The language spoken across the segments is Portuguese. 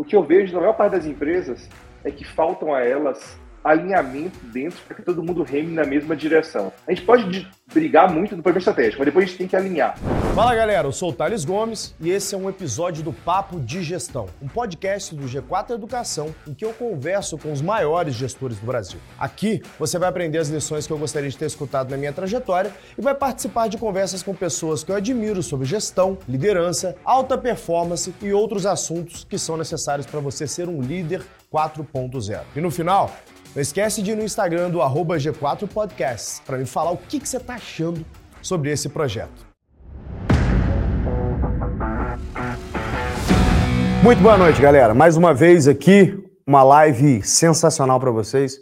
O que eu vejo na maior parte das empresas é que faltam a elas alinhamento dentro para que todo mundo reme na mesma direção. A gente pode brigar muito do problema estratégico, mas depois a gente tem que alinhar. Fala galera, eu sou o Thales Gomes e esse é um episódio do Papo de Gestão, um podcast do G4 Educação em que eu converso com os maiores gestores do Brasil. Aqui você vai aprender as lições que eu gostaria de ter escutado na minha trajetória e vai participar de conversas com pessoas que eu admiro sobre gestão, liderança, alta performance e outros assuntos que são necessários para você ser um líder 4.0. E no final, não esquece de ir no Instagram do G4 Podcasts para me falar o que, que você está achando sobre esse projeto. Muito boa noite, galera. Mais uma vez aqui, uma live sensacional para vocês.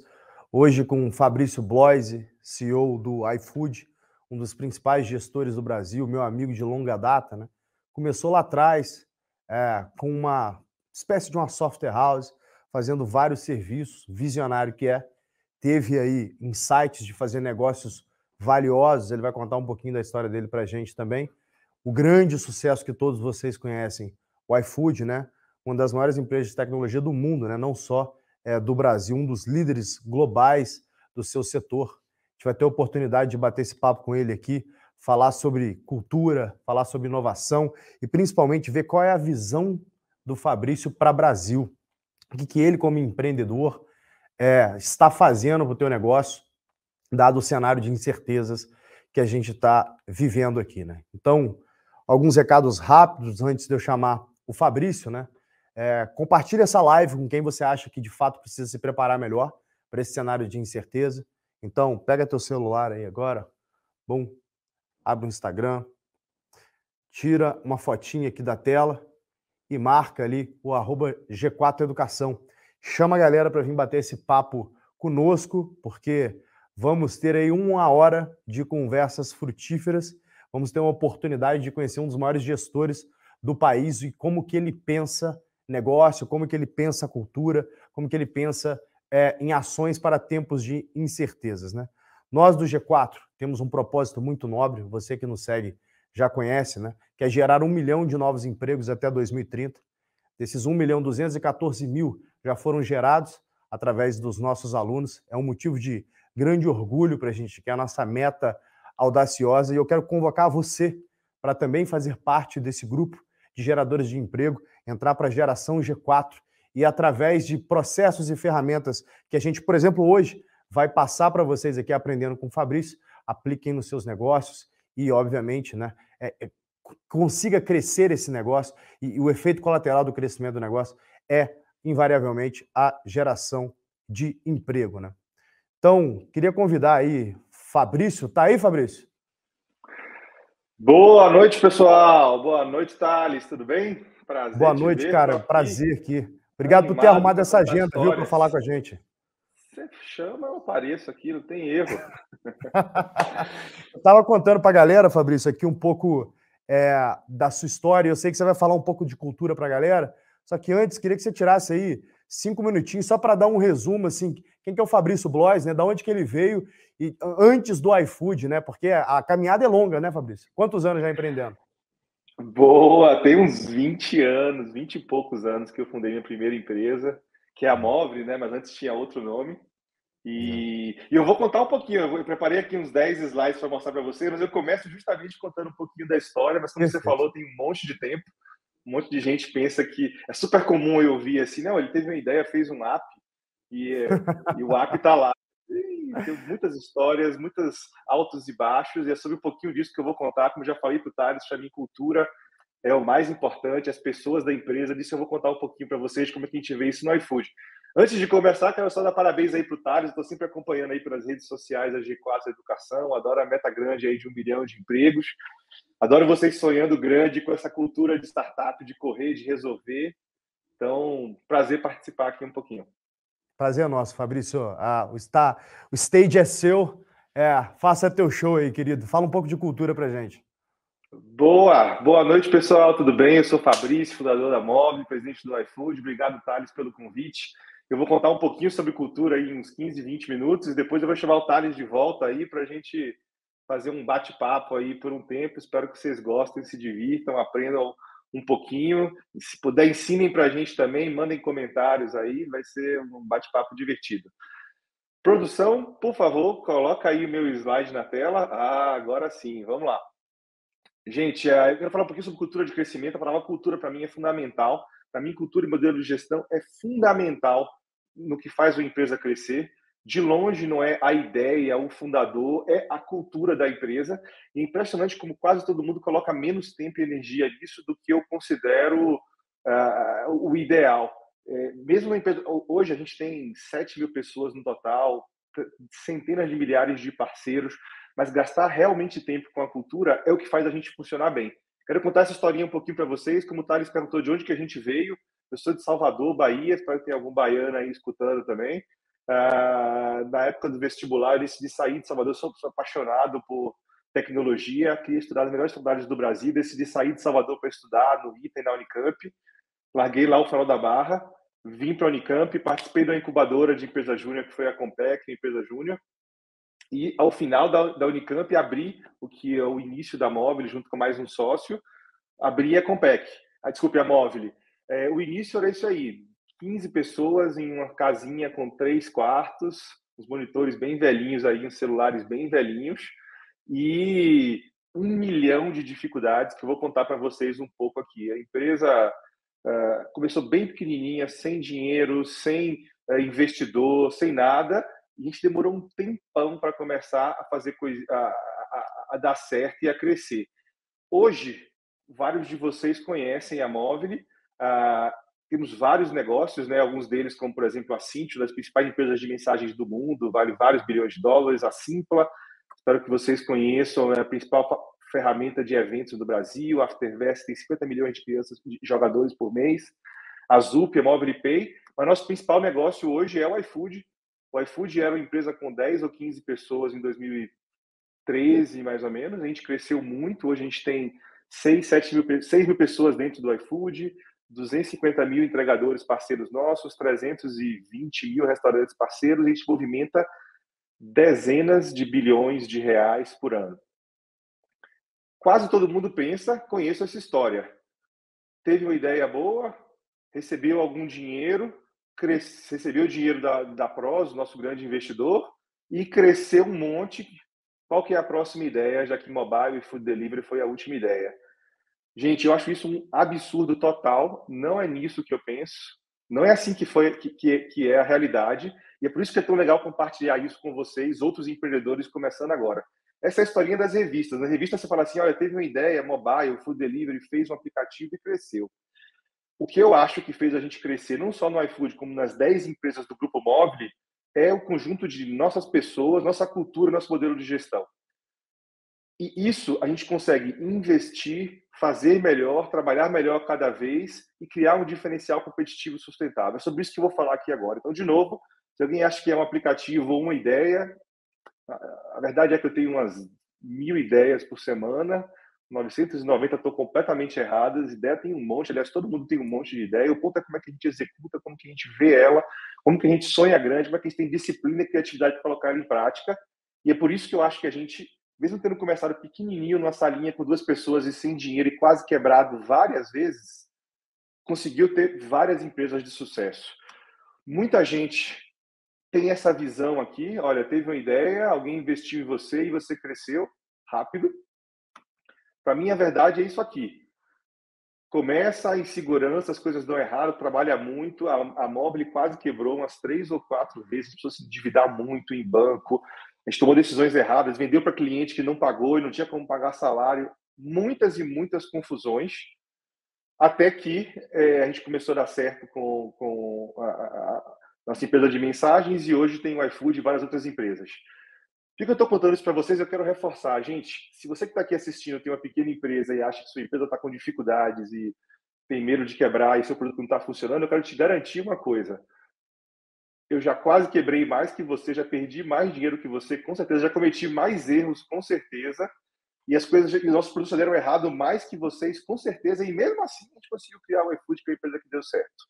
Hoje com Fabrício Bloise, CEO do iFood, um dos principais gestores do Brasil, meu amigo de longa data, né? Começou lá atrás é, com uma espécie de uma software house, fazendo vários serviços, visionário que é, teve aí insights de fazer negócios valiosos, ele vai contar um pouquinho da história dele para a gente também. O grande sucesso que todos vocês conhecem, o iFood, né? Uma das maiores empresas de tecnologia do mundo, né? Não só é, do Brasil, um dos líderes globais do seu setor. A gente vai ter a oportunidade de bater esse papo com ele aqui, falar sobre cultura, falar sobre inovação e principalmente ver qual é a visão do Fabrício para Brasil o que, que ele, como empreendedor, é, está fazendo para o teu negócio, dado o cenário de incertezas que a gente está vivendo aqui. Né? Então, alguns recados rápidos antes de eu chamar o Fabrício, né? É, compartilhe essa live com quem você acha que de fato precisa se preparar melhor para esse cenário de incerteza. Então, pega teu celular aí agora, bom, abre o Instagram, tira uma fotinha aqui da tela e marca ali o arroba G4 Educação. Chama a galera para vir bater esse papo conosco, porque vamos ter aí uma hora de conversas frutíferas, vamos ter uma oportunidade de conhecer um dos maiores gestores do país e como que ele pensa negócio, como que ele pensa cultura, como que ele pensa é, em ações para tempos de incertezas. Né? Nós do G4 temos um propósito muito nobre, você que nos segue já conhece, né? que é gerar um milhão de novos empregos até 2030. Desses 1 milhão 214 mil já foram gerados através dos nossos alunos. É um motivo de grande orgulho para a gente, que é a nossa meta audaciosa. E eu quero convocar você para também fazer parte desse grupo de geradores de emprego, entrar para a geração G4 e através de processos e ferramentas que a gente, por exemplo, hoje vai passar para vocês aqui aprendendo com o Fabrício, apliquem nos seus negócios e, obviamente, né, é, é, consiga crescer esse negócio e, e o efeito colateral do crescimento do negócio é, invariavelmente, a geração de emprego. Né? Então, queria convidar aí Fabrício. Tá aí, Fabrício? Boa noite, pessoal. Boa noite, Thales. Tudo bem? Prazer. Boa noite, cara. Prazer aqui. Obrigado Animado por ter arrumado essa agenda, viu, para falar com a gente. Você chama, eu apareço aqui, não tem erro. eu estava contando para a galera, Fabrício, aqui um pouco é, da sua história. Eu sei que você vai falar um pouco de cultura para a galera, só que antes queria que você tirasse aí cinco minutinhos só para dar um resumo, assim, quem que é o Fabrício Blois, né? Da onde que ele veio e antes do iFood, né? Porque a caminhada é longa, né, Fabrício? Quantos anos já empreendendo? Boa, tem uns 20 anos, 20 e poucos anos que eu fundei minha primeira empresa, que é a Móvel, né? Mas antes tinha outro nome. E, e, eu vou contar um pouquinho, eu preparei aqui uns 10 slides para mostrar para você, mas eu começo justamente contando um pouquinho da história, mas como você falou, tem um monte de tempo, um monte de gente pensa que é super comum eu ouvir assim, não, ele teve uma ideia, fez um app e, e o app está lá. E tem muitas histórias, muitos altos e baixos, e é sobre um pouquinho disso que eu vou contar, como já falei para o Thales, para mim cultura é o mais importante, as pessoas da empresa, disso eu vou contar um pouquinho para vocês como é que a gente vê isso no iFood. Antes de conversar, quero só dar parabéns aí para o Thales, estou sempre acompanhando aí pelas redes sociais a G4 Educação, adoro a meta grande aí de um milhão de empregos, adoro vocês sonhando grande com essa cultura de startup, de correr, de resolver. Então, prazer participar aqui um pouquinho. Prazer é nosso, Fabrício. Ah, o, está, o stage é seu. É, faça teu show aí, querido. Fala um pouco de cultura para gente. Boa, boa noite, pessoal. Tudo bem? Eu sou Fabrício, fundador da Mob, presidente do iFood. Obrigado, Thales, pelo convite. Eu vou contar um pouquinho sobre cultura aí, uns 15, 20 minutos, e depois eu vou chamar o Thales de volta aí para a gente fazer um bate-papo aí por um tempo. Espero que vocês gostem, se divirtam, aprendam um pouquinho. Se puder, ensinem para a gente também, mandem comentários aí, vai ser um bate-papo divertido. Produção, por favor, coloca aí o meu slide na tela. Ah, agora sim, vamos lá. Gente, é, eu quero falar um pouquinho sobre cultura de crescimento. A palavra cultura, para mim, é fundamental. Para mim, cultura e modelo de gestão é fundamental no que faz uma empresa crescer. De longe, não é a ideia, o fundador, é a cultura da empresa. E é impressionante como quase todo mundo coloca menos tempo e energia nisso do que eu considero uh, o ideal. É, mesmo empresa, hoje a gente tem 7 mil pessoas no total, centenas de milhares de parceiros, mas gastar realmente tempo com a cultura é o que faz a gente funcionar bem. Quero contar essa historinha um pouquinho para vocês, como o Thales perguntou de onde que a gente veio. Eu sou de Salvador, Bahia, espero que tenha algum baiano aí escutando também. Uh, na época do vestibular, eu decidi sair de Salvador, eu sou, sou apaixonado por tecnologia, queria estudar nas melhores faculdades do Brasil, decidi sair de Salvador para estudar no ITA e na Unicamp. Larguei lá o Farol da Barra, vim para a Unicamp, participei da incubadora de empresa júnior, que foi a Compec, a empresa júnior. E ao final da, da Unicamp, abri o que é o início da Móvel, junto com mais um sócio, abri a Compec. Ah, desculpe, a Móvel. É, o início era isso aí: 15 pessoas em uma casinha com três quartos, os monitores bem velhinhos aí, os celulares bem velhinhos, e um milhão de dificuldades que eu vou contar para vocês um pouco aqui. A empresa uh, começou bem pequenininha, sem dinheiro, sem uh, investidor, sem nada, e a gente demorou um tempão para começar a fazer coisa, a, dar certo e a crescer. Hoje, vários de vocês conhecem a Móvel. Ah, temos vários negócios, né? alguns deles, como por exemplo a Cintio, das principais empresas de mensagens do mundo, vale vários bilhões de dólares. A Simpla, espero que vocês conheçam, é a principal ferramenta de eventos do Brasil. A Aftervest tem 50 milhões de crianças, de jogadores por mês. A Zup, a Mobile Pay. Mas nosso principal negócio hoje é o iFood, o iFood era uma empresa com 10 ou 15 pessoas em 2013, mais ou menos. A gente cresceu muito. Hoje a gente tem 6, 7 mil, 6 mil pessoas dentro do iFood, 250 mil entregadores parceiros nossos, 320 mil restaurantes parceiros. A gente movimenta dezenas de bilhões de reais por ano. Quase todo mundo pensa, conheço essa história. Teve uma ideia boa, recebeu algum dinheiro, cresce, recebeu o dinheiro da, da PROS, nosso grande investidor, e cresceu um monte. Qual que é a próxima ideia, já que mobile e food delivery foi a última ideia? Gente, eu acho isso um absurdo total. Não é nisso que eu penso. Não é assim que foi que, que, que é a realidade. E é por isso que é tão legal compartilhar isso com vocês, outros empreendedores começando agora. Essa é a historinha das revistas. Na revista você fala assim, olha, teve uma ideia, mobile, food delivery, fez um aplicativo e cresceu. O que eu acho que fez a gente crescer, não só no iFood, como nas 10 empresas do Grupo Mobile, é o conjunto de nossas pessoas, nossa cultura, nosso modelo de gestão. E isso a gente consegue investir, fazer melhor, trabalhar melhor cada vez e criar um diferencial competitivo sustentável. É sobre isso que eu vou falar aqui agora. Então, de novo, se alguém acha que é um aplicativo ou uma ideia, a verdade é que eu tenho umas mil ideias por semana 990 estão completamente erradas, ideia tem um monte, aliás, todo mundo tem um monte de ideia, o ponto é como é que a gente executa, como que a gente vê ela, como que a gente sonha grande, como é que a gente tem disciplina e criatividade para colocar ela em prática, e é por isso que eu acho que a gente, mesmo tendo começado pequenininho numa salinha com duas pessoas e sem dinheiro e quase quebrado várias vezes, conseguiu ter várias empresas de sucesso. Muita gente tem essa visão aqui, olha, teve uma ideia, alguém investiu em você e você cresceu rápido, para mim, a verdade é isso aqui. Começa a insegurança, as coisas dão errado, trabalha muito. A, a Mobile quase quebrou umas três ou quatro vezes, precisou se endividar muito em banco. A gente tomou decisões erradas, vendeu para cliente que não pagou e não tinha como pagar salário. Muitas e muitas confusões, até que é, a gente começou a dar certo com, com a, a, nossa empresa de mensagens e hoje tem o iFood e várias outras empresas. Por que eu estou contando isso para vocês? Eu quero reforçar, gente. Se você que está aqui assistindo tem uma pequena empresa e acha que sua empresa está com dificuldades e tem medo de quebrar e seu produto não está funcionando, eu quero te garantir uma coisa. Eu já quase quebrei mais que você, já perdi mais dinheiro que você, com certeza, já cometi mais erros, com certeza. E as coisas, os nossos produtos deram errado mais que vocês, com certeza. E mesmo assim, a gente conseguiu criar o iFood, que é a empresa que deu certo.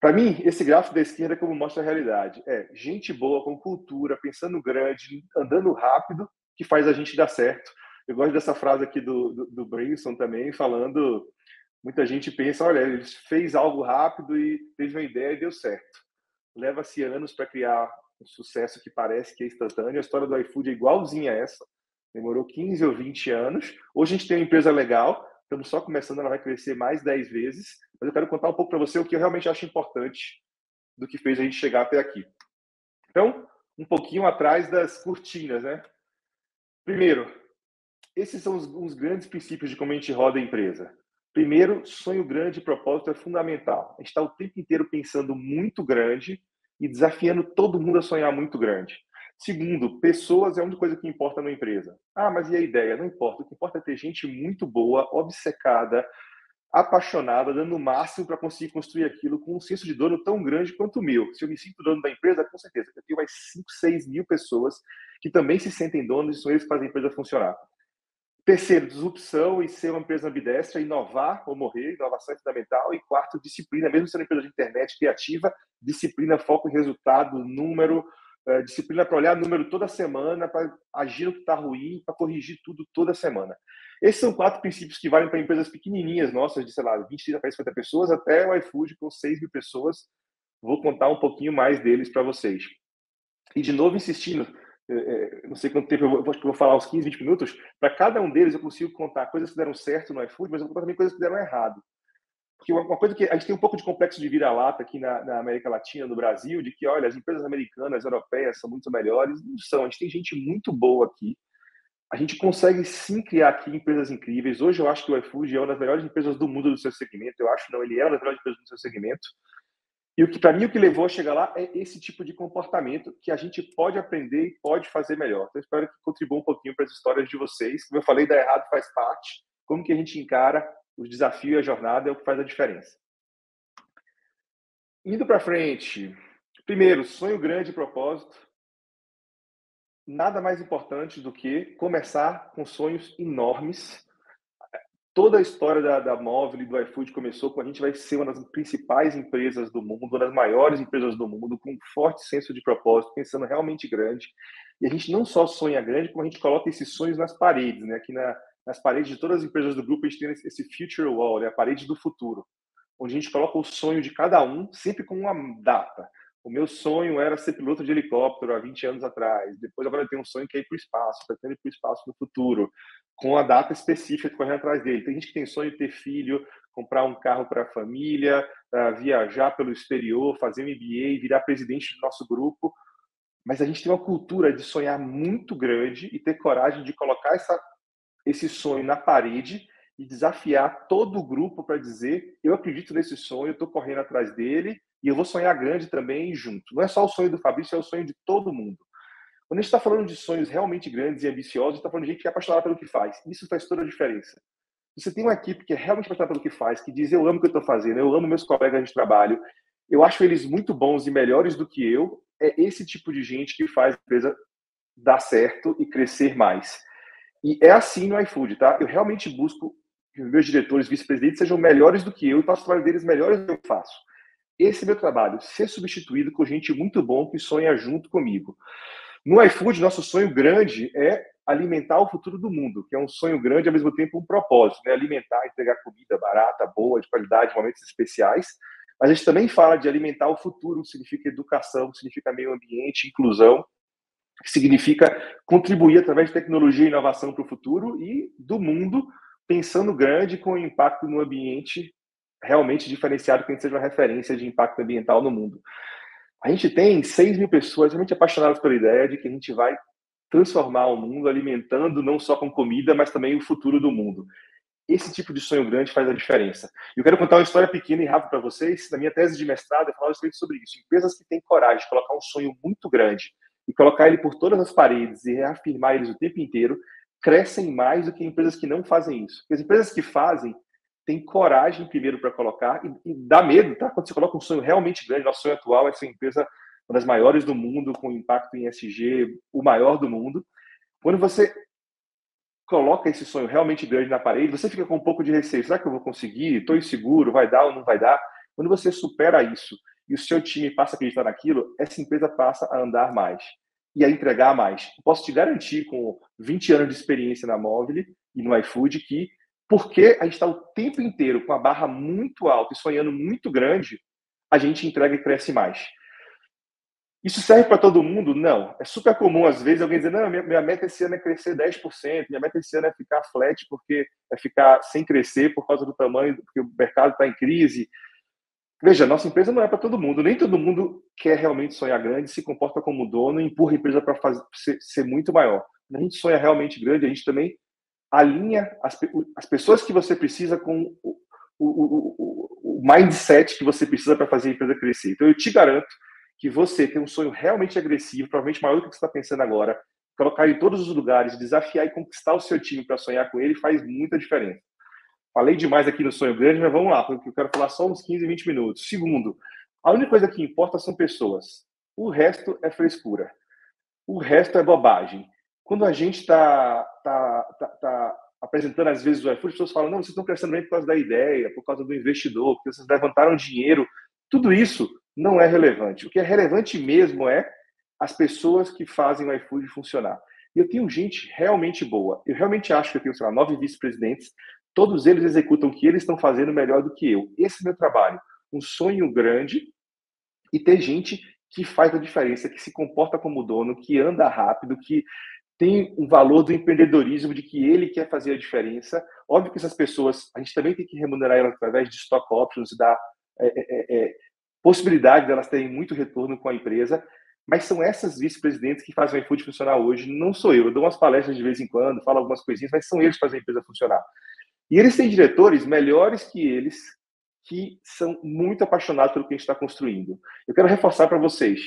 Para mim, esse gráfico da esquerda é como mostra a realidade. É gente boa, com cultura, pensando grande, andando rápido, que faz a gente dar certo. Eu gosto dessa frase aqui do, do, do Brinson também, falando Muita gente pensa, olha, ele fez algo rápido e teve uma ideia e deu certo. Leva-se anos para criar um sucesso que parece que é instantâneo. A história do iFood é igualzinha a essa. Demorou 15 ou 20 anos. Hoje a gente tem uma empresa legal, estamos só começando, ela vai crescer mais 10 vezes. Mas eu quero contar um pouco para você o que eu realmente acho importante do que fez a gente chegar até aqui. Então, um pouquinho atrás das cortinas, né? Primeiro, esses são os, os grandes princípios de como a gente roda a empresa. Primeiro, sonho grande e propósito é fundamental. A gente está o tempo inteiro pensando muito grande e desafiando todo mundo a sonhar muito grande. Segundo, pessoas é a única coisa que importa na empresa. Ah, mas e a ideia? Não importa. O que importa é ter gente muito boa, obcecada, apaixonada, dando o máximo para conseguir construir aquilo com um senso de dono tão grande quanto o meu. Se eu me sinto dono da empresa, com certeza, eu tenho mais 5, 6 mil pessoas que também se sentem donos e são eles que fazem a empresa funcionar. Terceiro, disrupção e ser uma empresa ambidestra, inovar ou morrer, inovação é fundamental. E quarto, disciplina, mesmo sendo empresa de internet criativa, disciplina, foco em resultado, número, eh, disciplina para olhar número toda semana, para agir no que está ruim, para corrigir tudo toda semana. Esses são quatro princípios que valem para empresas pequenininhas nossas, de, sei lá, 20, 30, 50 pessoas, até o iFood com 6 mil pessoas. Vou contar um pouquinho mais deles para vocês. E, de novo, insistindo, não sei quanto tempo, eu vou, vou falar uns 15, 20 minutos, para cada um deles eu consigo contar coisas que deram certo no iFood, mas eu vou contar também coisas que deram errado. Porque uma, coisa que a gente tem um pouco de complexo de vira-lata aqui na, na, América Latina, no Brasil, de que, olha, as empresas americanas, europeias são muito melhores. Não são, a gente tem gente muito boa aqui. A gente consegue sim criar aqui empresas incríveis. Hoje eu acho que o iFood é uma das melhores empresas do mundo do seu segmento. Eu acho não, ele é uma das melhores empresas do seu segmento. E o que para mim o que levou a chegar lá é esse tipo de comportamento que a gente pode aprender e pode fazer melhor. Então espero que contribua um pouquinho para as histórias de vocês. Como eu falei, dar errado faz parte. Como que a gente encara o desafio e a jornada é o que faz a diferença. Indo para frente, primeiro, sonho grande e propósito. Nada mais importante do que começar com sonhos enormes toda a história da, da Móvel e do iFood começou com a gente vai ser uma das principais empresas do mundo, uma das maiores empresas do mundo, com um forte senso de propósito, pensando realmente grande. E a gente não só sonha grande, como a gente coloca esses sonhos nas paredes, né? Aqui na, nas paredes de todas as empresas do grupo, a gente tem esse future wall, né? a parede do futuro, onde a gente coloca o sonho de cada um, sempre com uma data. O meu sonho era ser piloto de helicóptero há 20 anos atrás. Depois, agora eu tenho um sonho que é ir para o espaço, pretendo ir para o espaço no futuro, com a data específica correndo atrás dele. Tem gente que tem sonho de ter filho, comprar um carro para a família, viajar pelo exterior, fazer MBA, virar presidente do nosso grupo. Mas a gente tem uma cultura de sonhar muito grande e ter coragem de colocar essa, esse sonho na parede e desafiar todo o grupo para dizer: eu acredito nesse sonho, estou correndo atrás dele e eu vou sonhar grande também junto. Não é só o sonho do Fabrício, é o sonho de todo mundo. Quando a gente está falando de sonhos realmente grandes e ambiciosos, está falando de gente que é apaixonada pelo que faz. Isso faz toda a diferença. Você tem uma equipe que é realmente apaixonada pelo que faz, que diz: Eu amo o que eu estou fazendo, eu amo meus colegas de trabalho, eu acho eles muito bons e melhores do que eu. É esse tipo de gente que faz a empresa dar certo e crescer mais. E é assim no iFood, tá? Eu realmente busco que meus diretores, vice-presidentes sejam melhores do que eu e faço o trabalho deles melhores do que eu faço. Esse é meu trabalho, ser substituído por gente muito bom que sonha junto comigo. No iFood, nosso sonho grande é alimentar o futuro do mundo, que é um sonho grande ao mesmo tempo um propósito, né? Alimentar, entregar comida barata, boa, de qualidade, momentos especiais. A gente também fala de alimentar o futuro, que significa educação, que significa meio ambiente, inclusão, que significa contribuir através de tecnologia e inovação para o futuro e do mundo, pensando grande com impacto no ambiente realmente diferenciado que a gente seja uma referência de impacto ambiental no mundo. A gente tem 6 mil pessoas realmente apaixonadas pela ideia de que a gente vai transformar o mundo alimentando não só com comida, mas também o futuro do mundo. Esse tipo de sonho grande faz a diferença. Eu quero contar uma história pequena e rápida para vocês. Na minha tese de mestrado, eu falava sobre isso. Empresas que têm coragem de colocar um sonho muito grande e colocar ele por todas as paredes e reafirmar eles o tempo inteiro, crescem mais do que empresas que não fazem isso. Porque as empresas que fazem, tem coragem primeiro para colocar e, e, dá medo, tá? Quando você coloca um sonho realmente grande, nosso sonho atual é ser uma empresa uma das maiores do mundo, com impacto em SG, o maior do mundo. Quando você coloca esse sonho realmente grande na parede, você fica com um pouco de receio. Será que eu vou conseguir? Estou inseguro? Vai dar ou não vai dar? Quando você supera isso e o seu time passa a acreditar naquilo, essa empresa passa a andar mais e a entregar mais. posso te garantir, com 20 anos de experiência na Móvel e no iFood, que porque a gente está o tempo inteiro com a barra muito alta e sonhando muito grande, a gente entrega e cresce mais. Isso serve para todo mundo? Não. É super comum, às vezes, alguém dizer: não, minha, minha meta esse ano é crescer 10%, minha meta esse ano é ficar flat, porque é ficar sem crescer por causa do tamanho, porque o mercado está em crise. Veja, nossa empresa não é para todo mundo. Nem todo mundo quer realmente sonhar grande, se comporta como dono empurra a empresa para ser, ser, muito maior. A gente sonha realmente grande, a gente também alinha as, as pessoas que você precisa com o, o, o, o mindset que você precisa para fazer a empresa crescer. Então, eu te garanto que você tem um sonho realmente agressivo, provavelmente maior do que você está pensando agora, colocar em todos os lugares, desafiar e conquistar o seu time para sonhar com ele faz muita diferença. Falei demais aqui no sonho grande, mas vamos lá, porque eu quero falar só uns 15, 20 minutos. Segundo, a única coisa que importa são pessoas. O resto é frescura. O resto é bobagem. Quando a gente está tá, tá, tá apresentando, às vezes, o iFood, as pessoas falam: não, vocês estão crescendo bem por causa da ideia, por causa do investidor, porque vocês levantaram dinheiro. Tudo isso não é relevante. O que é relevante mesmo é as pessoas que fazem o iFood funcionar. E eu tenho gente realmente boa. Eu realmente acho que eu tenho, sei lá, nove vice-presidentes. Todos eles executam o que eles estão fazendo melhor do que eu. Esse é meu trabalho. Um sonho grande e ter gente que faz a diferença, que se comporta como dono, que anda rápido, que tem um valor do empreendedorismo, de que ele quer fazer a diferença. Óbvio que essas pessoas, a gente também tem que remunerar elas através de stock options, dar é, é, é, possibilidade delas terem muito retorno com a empresa, mas são essas vice-presidentes que fazem o iFood funcionar hoje, não sou eu. Eu dou umas palestras de vez em quando, falo algumas coisinhas, mas são eles que fazem a empresa funcionar. E eles têm diretores melhores que eles, que são muito apaixonados pelo que a gente está construindo. Eu quero reforçar para vocês,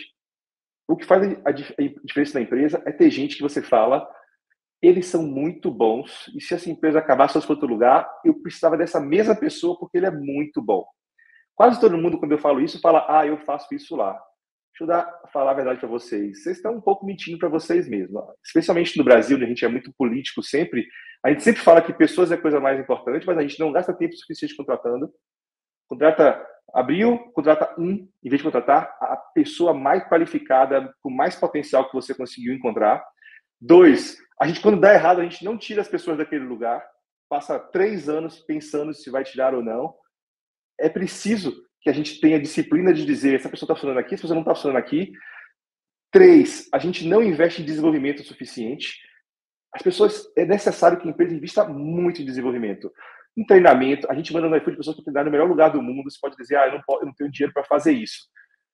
o que faz a diferença na empresa é ter gente que você fala, eles são muito bons, e se essa empresa acabar, se fosse para outro lugar, eu precisava dessa mesma pessoa porque ele é muito bom. Quase todo mundo, quando eu falo isso, fala: Ah, eu faço isso lá. Deixa eu dar, falar a verdade para vocês. Vocês estão um pouco mentindo para vocês mesmos. Especialmente no Brasil, onde a gente é muito político sempre. A gente sempre fala que pessoas é a coisa mais importante, mas a gente não gasta tempo suficiente contratando. Contrata, abriu, contrata um, em vez de contratar a pessoa mais qualificada, com mais potencial que você conseguiu encontrar. Dois, a gente, quando dá errado, a gente não tira as pessoas daquele lugar. Passa três anos pensando se vai tirar ou não é preciso que a gente tenha disciplina de dizer essa pessoa está funcionando aqui, essa pessoa não está funcionando aqui. Três, a gente não investe em desenvolvimento suficiente. As pessoas, é necessário que a empresa invista muito em desenvolvimento. Em treinamento, a gente manda no iFood pessoas para treinar no melhor lugar do mundo. Você pode dizer, ah, eu não, posso, eu não tenho dinheiro para fazer isso.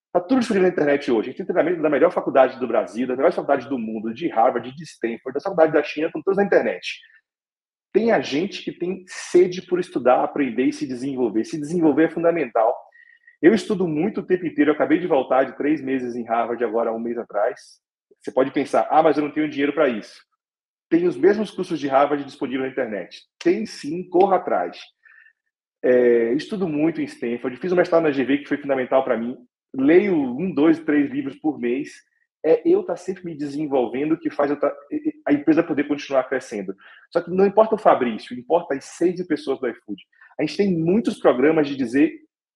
Está tudo disponível na internet hoje. A gente tem treinamento da melhor faculdade do Brasil, da melhor faculdade do mundo, de Harvard, de Stanford, da faculdade da China, estão todos na internet tem a gente que tem sede por estudar, aprender e se desenvolver. Se desenvolver é fundamental. Eu estudo muito o tempo inteiro. Eu acabei de voltar de três meses em Harvard, agora um mês atrás. Você pode pensar, ah, mas eu não tenho dinheiro para isso. Tem os mesmos cursos de Harvard disponíveis na internet. Tem sim, corra atrás. É, estudo muito em Stanford. Fiz um mestrado na GV que foi fundamental para mim. Leio um, dois, três livros por mês é eu estar tá sempre me desenvolvendo que faz tá, a empresa poder continuar crescendo. Só que não importa o Fabrício, importa as seis pessoas do iFood. A gente tem muitos programas de dizer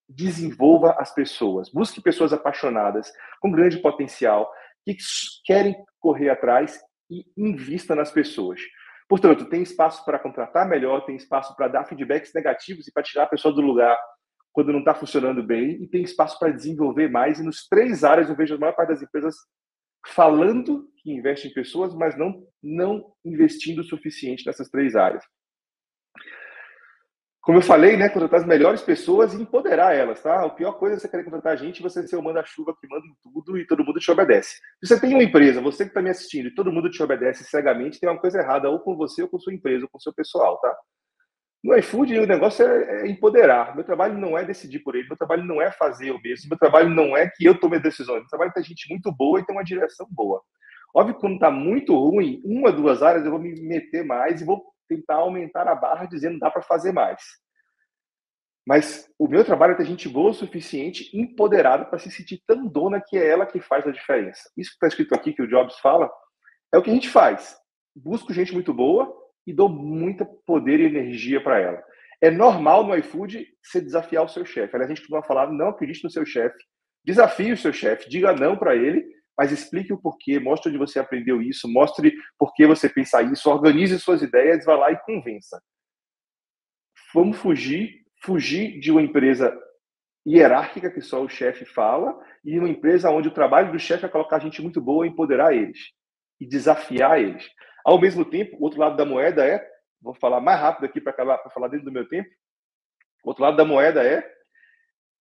desenvolva as pessoas, busque pessoas apaixonadas, com grande potencial, que querem correr atrás e invista nas pessoas. Portanto, tem espaço para contratar melhor, tem espaço para dar feedbacks negativos e para tirar a pessoa do lugar quando não está funcionando bem, e tem espaço para desenvolver mais. E nos três áreas eu vejo a maior parte das empresas falando que investe em pessoas, mas não, não investindo o suficiente nessas três áreas. Como eu falei, né, contratar as melhores pessoas e empoderar elas, tá? A pior coisa é você querer contratar a gente e você ser o manda-chuva que manda em tudo e todo mundo te obedece. Se você tem uma empresa, você que está me assistindo e todo mundo te obedece cegamente, tem uma coisa errada ou com você ou com sua empresa ou com seu pessoal, tá? No iFood, o negócio é, é, empoderar. Meu trabalho não é decidir por ele, meu trabalho não é fazer eu mesmo, meu trabalho não é que eu tome decisões. Meu trabalho é ter gente muito boa e ter uma direção boa. Óbvio que quando está muito ruim, uma, duas áreas, eu vou me meter mais e vou tentar aumentar a barra dizendo dá para fazer mais. Mas o meu trabalho é ter gente boa o suficiente, empoderada para se sentir tão dona que é ela que faz a diferença. Isso que está escrito aqui, que o Jobs fala, é o que a gente faz. Busco gente muito boa, e dou muito poder e energia para ela. É normal no iFood você desafiar o seu chefe. Aliás, a gente costuma falar, não acredite no seu chefe. Desafie o seu chefe, diga não para ele, mas explique o porquê, mostre onde você aprendeu isso, mostre por que você pensa isso, organize suas ideias, vá lá e convença. vamos fugir, fugir de uma empresa hierárquica que só o chefe fala e uma empresa onde o trabalho do chefe é colocar gente muito boa empoderar eles e desafiar eles. Ao mesmo tempo, o outro lado da moeda é, vou falar mais rápido aqui para falar dentro do meu tempo, o outro lado da moeda é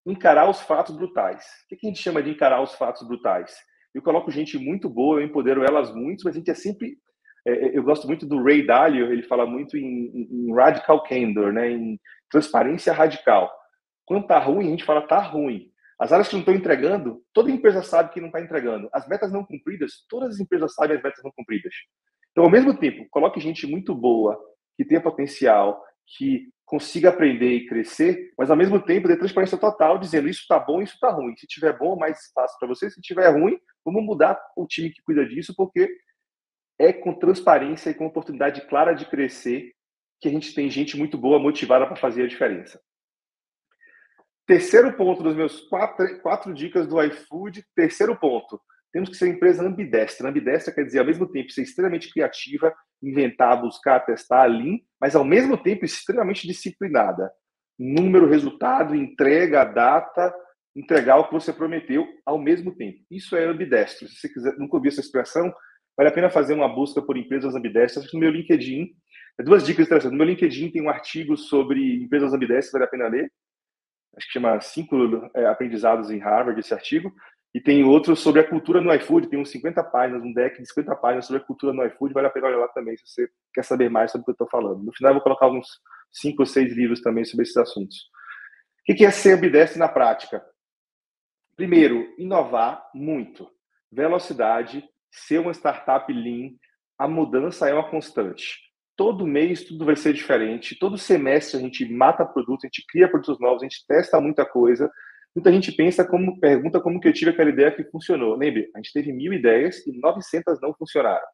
encarar os fatos brutais. O que a gente chama de encarar os fatos brutais? Eu coloco gente muito boa, eu empodero elas muito, mas a gente é sempre. É, é eu gosto muito do Ray Dalio, ele fala muito em, em, radical candor, né, em transparência radical. Quando tá ruim, a gente fala tá ruim. As áreas que não estão entregando, toda empresa sabe que não está entregando. As metas não cumpridas, todas as empresas sabem as metas não cumpridas. Então, ao mesmo tempo, coloque gente muito boa, que tenha potencial, que consiga aprender e crescer, mas ao mesmo tempo dê transparência total, dizendo isso está bom, isso está ruim. Se tiver bom, mais espaço para você. Se tiver ruim, vamos mudar o time que cuida disso, porque é com transparência e com oportunidade clara de crescer que a gente tem gente muito boa, motivada para fazer a diferença. Terceiro ponto dos meus quatro, quatro dicas do iFood. Terceiro ponto. Temos que ser empresa ambidestra. Ambidestra quer dizer, ao mesmo tempo, ser extremamente criativa, inventar, buscar, testar, lean, mas ao mesmo tempo extremamente disciplinada. Número, resultado, entrega, data, entregar o que você prometeu ao mesmo tempo. Isso é ambidestro. Se você quiser, nunca ouviu essa expressão, vale a pena fazer uma busca por empresas ambidestras. No meu LinkedIn, duas dicas interessantes. No meu LinkedIn tem um artigo sobre empresas ambidestras, vale a pena ler acho que chama Cinco é, Aprendizados em Harvard, esse artigo. E tem outro sobre a cultura no iFood, tem uns 50 páginas, um deck de 50 páginas sobre a cultura no iFood, vale a pena olhar lá também, se você quer saber mais sobre o que eu estou falando. No final, eu vou colocar uns cinco ou seis livros também sobre esses assuntos. O que é ser ambidestre na prática? Primeiro, inovar muito. Velocidade, ser uma startup lean, a mudança é uma constante todo mês tudo vai ser diferente. Todo semestre a gente mata produtos, a gente cria produtos novos, a gente testa muita coisa. Muita gente pensa como pergunta como que eu tive aquela ideia que funcionou. Lembre, a gente teve mil ideias e 900 não funcionaram.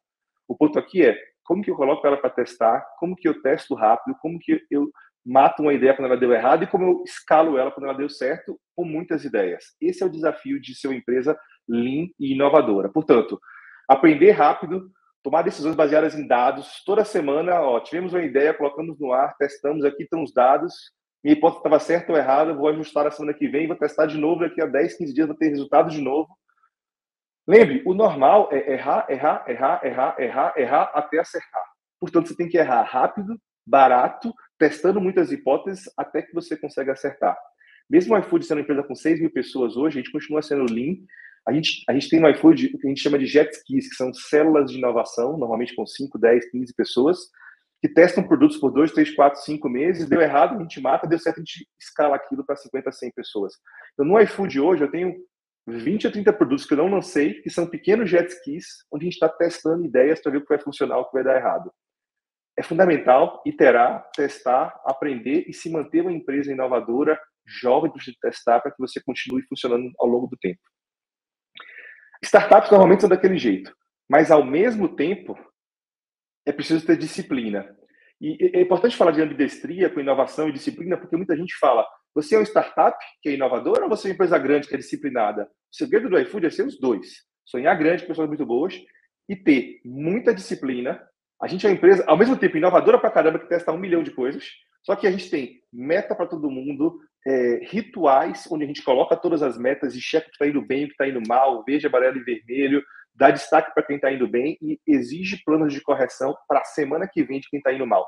O ponto aqui é como que eu coloco ela para testar, como que eu testo rápido, como que eu mato uma ideia quando ela deu errado e como eu escalo ela quando ela deu certo com muitas ideias. Esse é o desafio de ser uma empresa lean e inovadora. Portanto, aprender rápido, tomar decisões baseadas em dados. Toda semana, ó, tivemos uma ideia, colocamos no ar, testamos, aqui estão os dados. Minha hipótese estava certa ou errada, vou ajustar a semana que vem, vou testar de novo, daqui a 10, 15 dias vou ter resultado de novo. Lembre, o normal é errar, errar, errar, errar, errar, errar até acertar. Portanto, você tem que errar rápido, barato, testando muitas hipóteses até que você consiga acertar. Mesmo o iFood sendo uma empresa com 6 mil pessoas hoje, a gente continua sendo lean, a gente, a gente tem no iFood o que a gente chama de jet skis, que são células de inovação, normalmente com 5, 10, 15 pessoas, que testam produtos por 2, 3, 4, 5 meses, deu errado, a gente mata, deu certo, a gente escala aquilo para 50, 100 pessoas. Então, no iFood hoje, eu tenho 20 a 30 produtos que eu não lancei, que são pequenos jet skis, onde a gente está testando ideias para ver o que vai funcionar, o que vai dar errado. É fundamental iterar, testar, aprender e se manter uma empresa inovadora, jovem para testar, para que você continue funcionando ao longo do tempo. Startups normalmente são daquele jeito, mas ao mesmo tempo é preciso ter disciplina. E é importante falar de ambidestria com inovação e disciplina, porque muita gente fala: você é uma startup que é inovadora ou você é uma empresa grande que é disciplinada? O segredo do iFood é ser os dois. Sonhar grande, pessoas muito boas, e ter muita disciplina. A gente é uma empresa, ao mesmo tempo, inovadora pra caramba, que testa um milhão de coisas, só que a gente tem meta para todo mundo, é, rituais onde a gente coloca todas as metas e checa o que está indo bem, o que está indo mal, veja amarelo e vermelho, dá destaque para quem está indo bem e exige planos de correção para a semana que vem de quem está indo mal.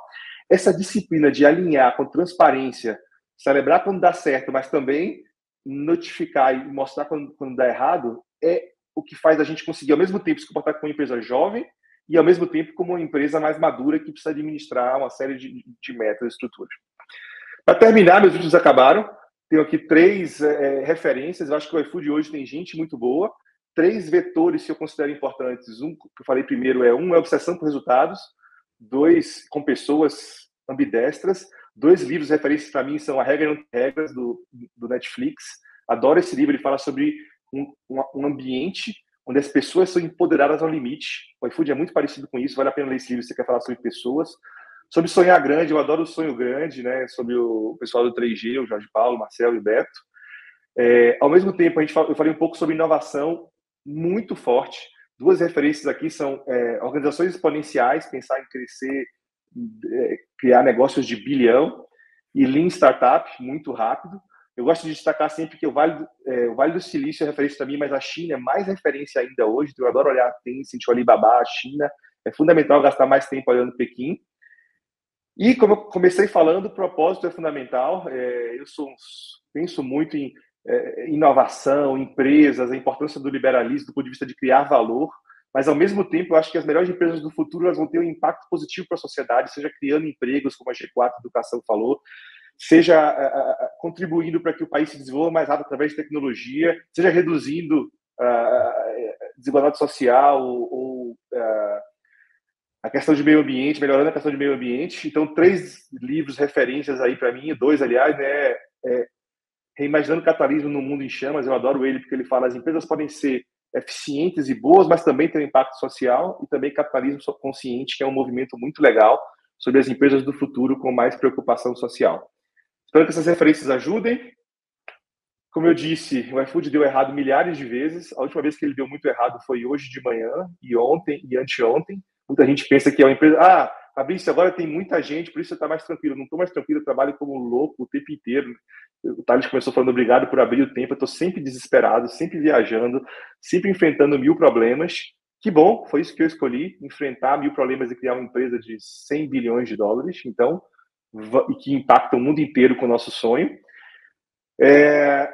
Essa disciplina de alinhar com transparência, celebrar quando dá certo, mas também notificar e mostrar quando, quando dá errado, é o que faz a gente conseguir, ao mesmo tempo, se comportar como uma empresa jovem e, ao mesmo tempo, como uma empresa mais madura que precisa administrar uma série de, de metas e estruturas. Para terminar, meus vídeos acabaram. Tenho aqui três é, referências. Eu acho que o iFood hoje tem gente muito boa. Três vetores que eu considero importantes. Um que eu falei primeiro é um é obsessão por resultados. Dois, com pessoas ambidestras. Dois livros referências para mim são A Regra e Não Regras, do, do Netflix. Adoro esse livro. Ele fala sobre um, um ambiente onde as pessoas são empoderadas ao limite. O iFood é muito parecido com isso. Vale a pena ler esse livro se você quer falar sobre pessoas. Sobre sonhar grande, eu adoro o sonho grande, né? Sobre o pessoal do 3G, o Jorge Paulo, Marcelo e Beto. É, ao mesmo tempo, a gente eu falei um pouco sobre inovação muito forte. Duas referências aqui são é, organizações exponenciais, pensar em crescer, é, criar negócios de bilhão. e Lean Startup, muito rápido. Eu gosto de destacar sempre que o Vale, é, o vale do Silício é referência também, mas a China é mais referência ainda hoje. Eu adoro olhar a Tencent, o Alibaba, a China. É fundamental gastar mais tempo olhando Pequim. E como eu comecei falando, o propósito é fundamental. É, eu sou, penso muito em é, inovação, empresas, a importância do liberalismo do ponto de vista de criar valor. Mas, ao mesmo tempo, eu acho que as melhores empresas do futuro elas vão ter um impacto positivo para a sociedade, seja criando empregos, como a G4 Educação falou, seja contribuindo para que o país se desenvolva mais rápido através de tecnologia, seja reduzindo desigualdade social ou a questão de meio ambiente, melhorando a questão de meio ambiente. Então, três livros referências aí para mim, dois, aliás, né? É, Reimaginando o Capitalismo no Mundo em Chamas, eu adoro ele porque ele fala as empresas podem ser eficientes e boas, mas também tem um impacto social e também capitalismo consciente, que é um movimento muito legal sobre as empresas do futuro com mais preocupação social. Espero que essas referências ajudem. Como eu disse, o iFood deu errado milhares de vezes. A última vez que ele deu muito errado foi hoje de manhã, e ontem, e anteontem. Muita gente pensa que é uma empresa. Ah, Fabrício, agora tem muita gente, por isso você está mais tranquilo. Não estou mais tranquilo, eu trabalho como louco o tempo inteiro. O Thales começou falando obrigado por abrir o tempo. Eu estou sempre desesperado, sempre viajando, sempre enfrentando mil problemas. Que bom, foi isso que eu escolhi: enfrentar mil problemas e criar uma empresa de 100 bilhões de dólares. Então, e que impacta o mundo inteiro com o nosso sonho. É,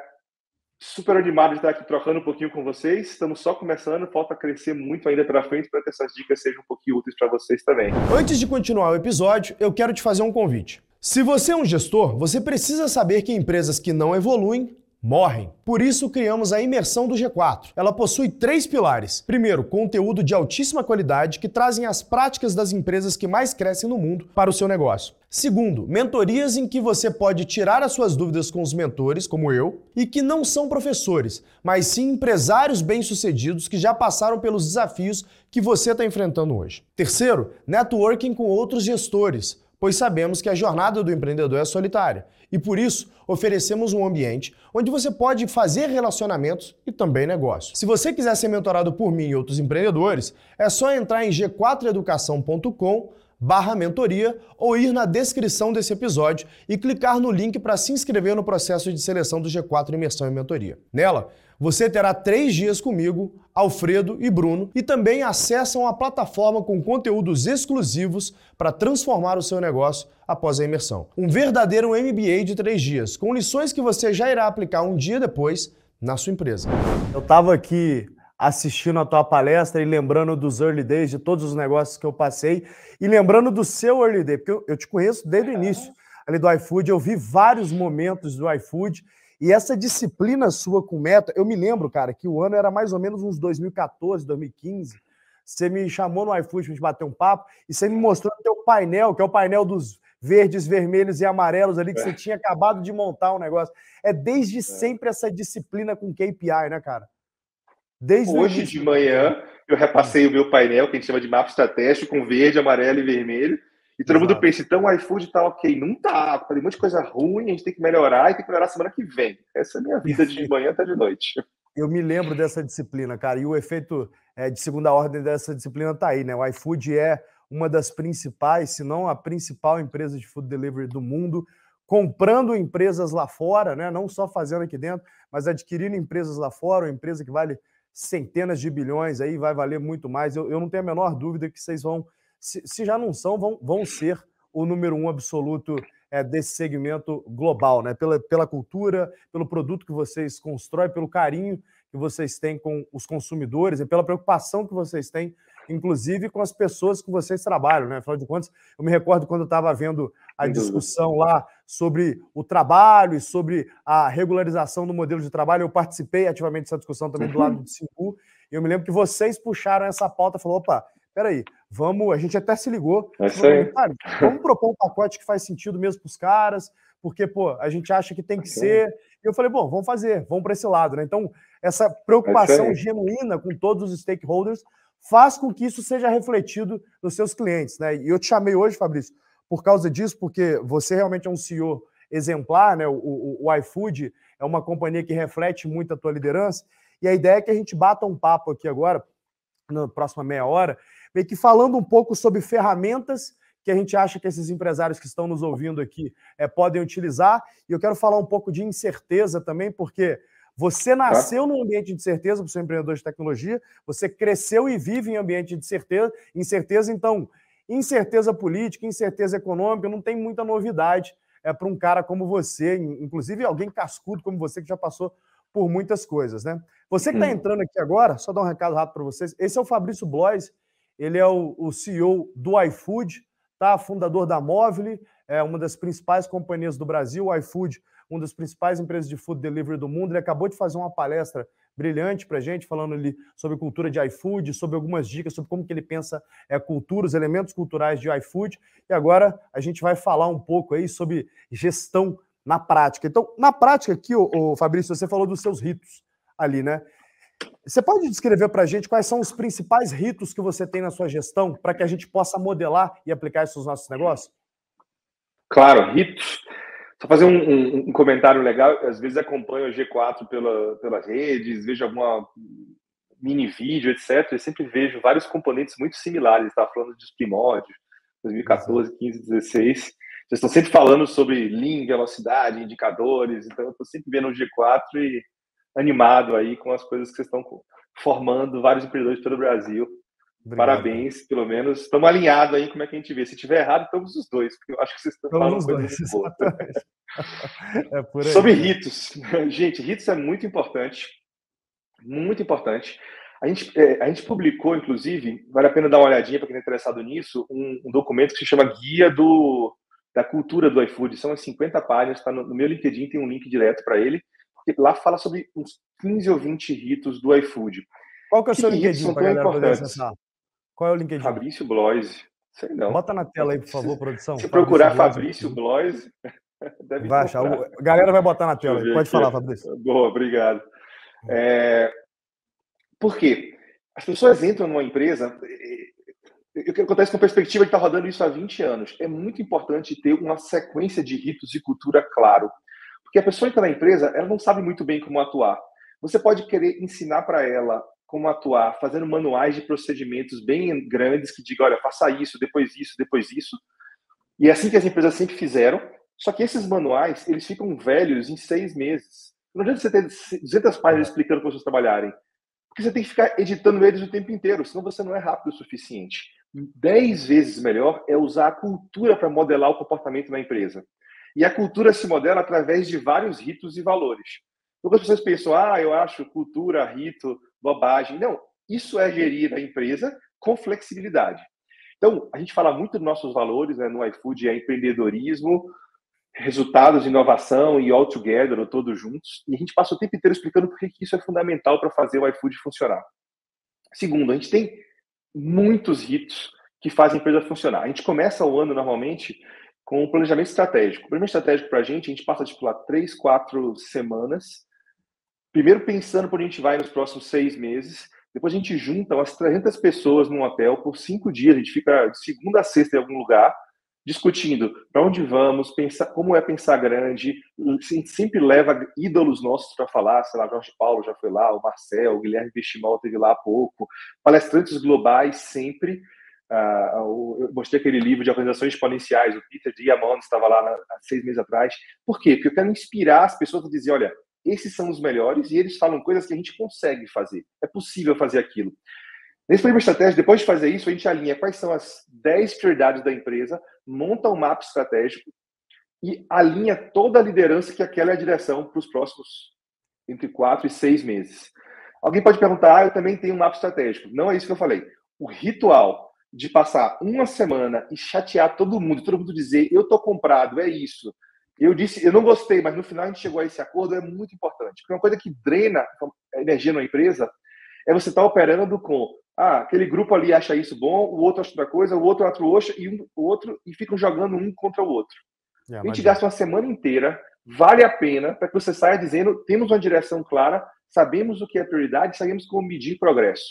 super animado de estar aqui trocando um pouquinho com vocês. Estamos só começando, falta crescer muito ainda para frente para que essas dicas sejam um pouquinho úteis para vocês também. Antes de continuar o episódio, eu quero te fazer um convite. Se você é um gestor, você precisa saber que empresas que não evoluem morrem. Por isso criamos a imersão do G4. Ela possui três pilares. Primeiro, conteúdo de altíssima qualidade que trazem as práticas das empresas que mais crescem no mundo para o seu negócio. Segundo, mentorias em que você pode tirar as suas dúvidas com os mentores, como eu, e que não são professores, mas sim empresários bem-sucedidos que já passaram pelos desafios que você está enfrentando hoje. Terceiro, networking com outros gestores pois sabemos que a jornada do empreendedor é solitária e por isso oferecemos um ambiente onde você pode fazer relacionamentos e também negócios. Se você quiser ser mentorado por mim e outros empreendedores, é só entrar em g4educação.com barra mentoria ou ir na descrição desse episódio e clicar no link para se inscrever no processo de seleção do G4 Imersão e Mentoria. Nela, você terá três dias comigo, Alfredo e Bruno, e também acessam a plataforma com conteúdos exclusivos para transformar o seu negócio após a imersão. Um verdadeiro MBA de três dias, com lições que você já irá aplicar um dia depois na sua empresa. Eu estava aqui assistindo a tua palestra e lembrando dos early days, de todos os negócios que eu passei, e lembrando do seu early day, porque eu, eu te conheço desde o início ali do iFood, eu vi vários momentos do iFood, e essa disciplina sua com meta, eu me lembro, cara, que o ano era mais ou menos uns 2014, 2015, você me chamou no iFood para gente bater um papo, e você me mostrou o teu painel, que é o painel dos verdes, vermelhos e amarelos ali, que é. você tinha acabado de montar um negócio. É desde é. sempre essa disciplina com KPI, né, cara? Desde Hoje de manhã eu repassei o meu painel, que a gente chama de mapa estratégico, com verde, amarelo e vermelho. E todo Exato. mundo pensa, então o iFood tá ok. Não tá, tem um monte de coisa ruim, a gente tem que melhorar e tem que melhorar semana que vem. Essa é a minha vida de manhã até de noite. Eu me lembro dessa disciplina, cara, e o efeito é, de segunda ordem dessa disciplina tá aí, né? O iFood é uma das principais, se não a principal empresa de food delivery do mundo, comprando empresas lá fora, né? Não só fazendo aqui dentro, mas adquirindo empresas lá fora, uma empresa que vale centenas de bilhões aí, vai valer muito mais. Eu, eu não tenho a menor dúvida que vocês vão, se, se já não são, vão, vão ser o número um absoluto é, desse segmento global, né? Pela, pela cultura, pelo produto que vocês constroem, pelo carinho que vocês têm com os consumidores e pela preocupação que vocês têm inclusive com as pessoas que vocês trabalham, né? Afinal de contas, eu me recordo quando eu estava vendo a discussão lá sobre o trabalho e sobre a regularização do modelo de trabalho, eu participei ativamente dessa discussão também do lado do Simbu, e eu me lembro que vocês puxaram essa pauta e falou, opa, peraí, vamos, a gente até se ligou, é falou, vamos propor um pacote que faz sentido mesmo para os caras, porque, pô, a gente acha que tem que ser. E eu falei, bom, vamos fazer, vamos para esse lado, né? Então, essa preocupação é genuína com todos os stakeholders faz com que isso seja refletido nos seus clientes. Né? E eu te chamei hoje, Fabrício, por causa disso, porque você realmente é um CEO exemplar, né? O, o, o, iFood é uma companhia que reflete muito a tua liderança. E a ideia é que a gente bata um papo aqui agora, na próxima meia hora, meio que falando um pouco sobre ferramentas que a gente acha que esses empresários que estão nos ouvindo aqui é, podem utilizar. E eu quero falar um pouco de incerteza também, porque você nasceu num ambiente de incerteza, você é um empreendedor de tecnologia, você cresceu e vive em ambiente de certeza, incerteza, então, incerteza política, incerteza econômica, não tem muita novidade é, para um cara como você, inclusive alguém cascudo como você, que já passou por muitas coisas, né? Você que está uhum. entrando aqui agora, só dar um recado rápido para vocês. Esse é o Fabrício Blois, ele é o, o CEO do iFood, tá? Fundador da Móvel, é uma das principais companhias do Brasil, o iFood, uma das principais empresas de food delivery do mundo. Ele acabou de fazer uma palestra brilhante para gente, falando ali sobre cultura de iFood, sobre algumas dicas sobre como que ele pensa é, cultura, os elementos culturais de iFood. E agora a gente vai falar um pouco aí sobre gestão na prática. Então, na prática aqui, o Fabrício, você falou dos seus ritos ali, né? Você pode descrever para a gente quais são os principais ritos que você tem na sua gestão para que a gente possa modelar e aplicar isso nos nossos negócios? Claro, ritos. Só fazer um, um, um, comentário legal. Às vezes acompanho o G4 pela, pelas redes, vejo alguma mini vídeo, etc. Eu sempre vejo vários componentes muito similares. Estava falando dos primórdios, 2014, 15, 16. Vocês estão sempre falando sobre Lean, velocidade, indicadores. Então, eu estou sempre vendo o G4 e animado aí com as coisas que vocês estão formando vários empreendedores pelo Brasil. Obrigado. Parabéns, pelo menos. Estamos alinhados aí como é que a gente vê. Se tiver errado, estamos os dois, porque eu acho que vocês estão falando os dois, é. Sobre ritos. Gente, ritos é muito importante. Muito importante. A gente, é, a gente publicou, inclusive, vale a pena dar uma olhadinha para quem está interessado nisso, um, um, documento que se chama Guia do, da Cultura do iFood. São as 50 páginas, está no, no meu LinkedIn, tem um link direto para ele lá fala sobre uns 15 ou 20 ritos do iFood. Qual que é o seu LinkedIn para galera poder acessar? Qual é o LinkedIn? Fabrício Bloise. Sei não. Bota na tela aí, por favor, produção. Se Fabrício procurar Fabrício Bloise, deve vai achar. A galera vai botar na tela. Pode aqui. falar, Fabrício. Boa, obrigado. É... Por quê? As pessoas entram numa empresa. O que acontece com a perspectiva que está rodando isso há 20 anos? É muito importante ter uma sequência de ritos e cultura claro. Porque a pessoa entra na empresa, ela não sabe muito bem como atuar. Você pode querer ensinar para ela como atuar, fazendo manuais de procedimentos bem grandes que digam, olha, faça isso, depois isso, depois isso. E é assim que as empresas sempre fizeram. Só que esses manuais, eles ficam velhos em seis meses. Não adianta você ter 200 páginas explicando para vocês trabalharem. Porque você tem que ficar editando eles o tempo inteiro, senão você não é rápido o suficiente. Dez vezes melhor é usar a cultura para modelar o comportamento na empresa. E a cultura se modela através de vários ritos e valores. Então, as pessoas pensam, ah, eu acho cultura, rito, bobagem. Não, isso é gerir a empresa com flexibilidade. Então, a gente fala muito dos nossos valores né, no iFood, é empreendedorismo, resultados, inovação e all together, ou todos juntos. E a gente passa o tempo inteiro explicando por que isso é fundamental para fazer o iFood funcionar. Segundo, a gente tem muitos ritos que fazem a empresa funcionar. A gente começa o ano normalmente com o planejamento estratégico. O planejamento estratégico para a gente, a gente passa tipo lá três, quatro semanas, primeiro pensando por onde a gente vai nos próximos seis meses, depois a gente junta umas 300 pessoas num hotel por cinco dias, a gente fica de segunda a sexta em algum lugar, discutindo para onde vamos, pensar, como é pensar grande, a gente sempre leva ídolos nossos para falar, sei lá, Jorge Paulo já foi lá, o Marcel, o Guilherme Vestimal teve lá há pouco, palestrantes globais sempre, Uh, eu mostrei aquele livro de organizações exponenciais, o Peter Diamond estava lá há seis meses atrás. Por quê? Porque eu quero inspirar as pessoas a dizer, olha, esses são os melhores e eles falam coisas que a gente consegue fazer. É possível fazer aquilo. Nesse primeiro estratégia, depois de fazer isso, a gente alinha quais são as 10 prioridades da empresa, monta um mapa estratégico e alinha toda a liderança que aquela é a direção para os próximos entre quatro e seis meses. Alguém pode perguntar, ah, eu também tenho um mapa estratégico. Não é isso que eu falei. O ritual de passar uma semana e chatear todo mundo, todo mundo dizer eu tô comprado, é isso. Eu disse, eu não gostei, mas no final a gente chegou a esse acordo, é muito importante. Porque uma coisa que drena a energia numa empresa é você estar tá operando com, ah, aquele grupo ali acha isso bom, o outro acha outra coisa, o outro acha outra, e um, o outro, e ficam jogando um contra o outro. É, a gente gasta uma semana inteira, vale a pena para que você saia dizendo, temos uma direção clara, sabemos o que é prioridade, sabemos como medir progresso.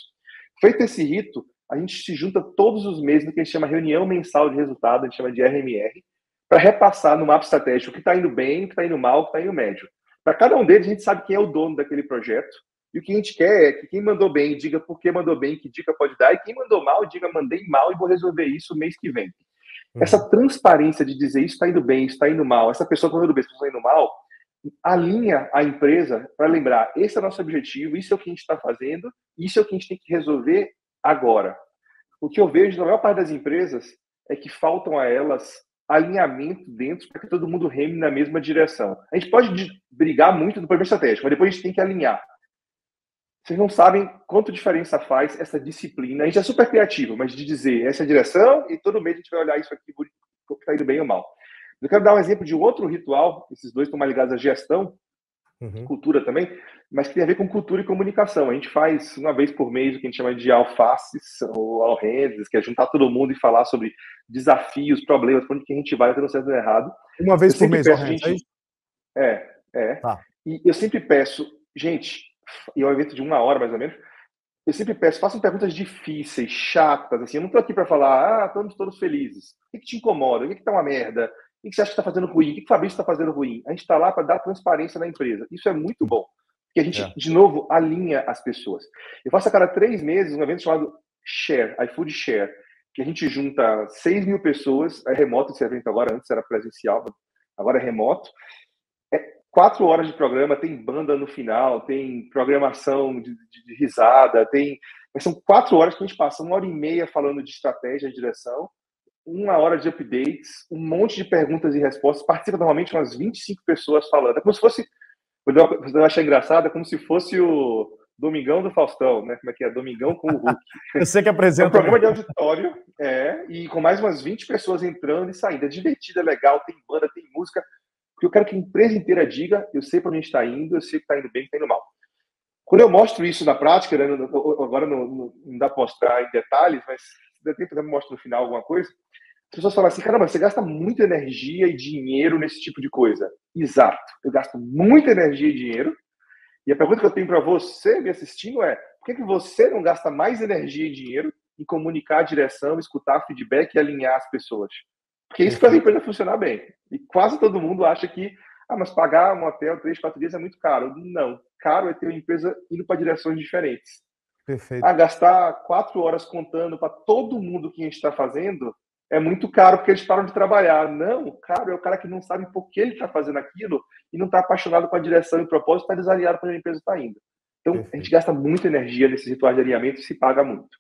Feito esse rito, a gente se junta todos os meses no que a gente chama reunião mensal de resultado, a gente chama de RMR, para repassar no mapa estratégico o que está indo bem, o que está indo mal, o que está indo médio. Para cada um deles, a gente sabe quem é o dono daquele projeto. E o que a gente quer é que quem mandou bem diga por que mandou bem, que dica pode dar, e quem mandou mal diga mandei mal e vou resolver isso mês que vem. Uhum. Essa transparência de dizer isso está indo bem, isso está indo mal, essa pessoa está indo bem, isso está indo mal, alinha a empresa para lembrar: esse é o nosso objetivo, isso é o que a gente está fazendo, isso é o que a gente tem que resolver agora. O que eu vejo na maior parte das empresas é que faltam a elas alinhamento dentro para que todo mundo reme na mesma direção. A gente pode brigar muito do problema estratégico, mas depois a gente tem que alinhar. Vocês não sabem quanto diferença faz essa disciplina. A gente é super criativo, mas de dizer essa é a direção e todo mês a gente vai olhar isso aqui, está indo bem ou mal. Eu quero dar um exemplo de outro ritual, esses dois estão mais ligados à gestão, uhum. cultura também, mas que tem a ver com cultura e comunicação. A gente faz uma vez por mês o que a gente chama de alfaces ou alrendes, que é juntar todo mundo e falar sobre desafios, problemas, para onde que a gente vai, dando certo ou errado. Uma vez por mês, peço, gente... É, é. Tá. E eu sempre peço, gente, e é um evento de uma hora mais ou menos, eu sempre peço, façam perguntas difíceis, chatas, assim, eu não estou aqui para falar, ah, estamos todos felizes. O que, que te incomoda? O que, que tá uma merda? O que você acha que está fazendo ruim? O que o Fabrício está fazendo ruim? A gente está lá para dar transparência na empresa. Isso é muito bom. Porque a gente, é. de novo, alinha as pessoas. Eu faço a cada três meses um evento chamado Share, iFood Share, que a gente junta 6 mil pessoas, é remoto esse evento agora, antes era presencial, agora é remoto. É quatro horas de programa, tem banda no final, tem programação de, de, de risada, tem. Mas são quatro horas que a gente passa, uma hora e meia falando de estratégia e direção, uma hora de updates, um monte de perguntas e respostas. Participa normalmente umas 25 pessoas falando. É como se fosse. Você vai achar engraçado, é como se fosse o Domingão do Faustão, né? Como é que é? Domingão com o Hulk. Eu sei que apresenta. É um programa de auditório, é, e com mais umas 20 pessoas entrando e saindo. É divertido, é legal, tem banda, tem música. Porque eu quero que a empresa inteira diga: eu sei para onde a gente está indo, eu sei que está indo bem, que está indo mal. Quando eu mostro isso na prática, né, agora não, não, dá para mostrar em detalhes, mas der tempo, eu mostro no final alguma coisa as pessoas falam assim, caramba, você gasta muita energia e dinheiro nesse tipo de coisa. Exato. Eu gasto muita energia e dinheiro. E a pergunta que eu tenho para você me assistindo é: por que, que você não gasta mais energia e dinheiro em comunicar a direção, escutar feedback e alinhar as pessoas? Porque isso faz a empresa funcionar bem. E quase todo mundo acha que, ah, mas pagar um hotel três, quatro dias é muito caro. Não. Caro é ter uma empresa indo para direções diferentes. Perfeito. Ah, gastar quatro horas contando para todo mundo o que a gente está fazendo é muito caro porque eles param de trabalhar. Não, caro é o cara que não sabe por que ele está fazendo aquilo e não está apaixonado com a direção e propósito, está desalinhado para onde a empresa está indo. Então, Perfeito. a gente gasta muita energia nesses rituais de alinhamento e se paga muito.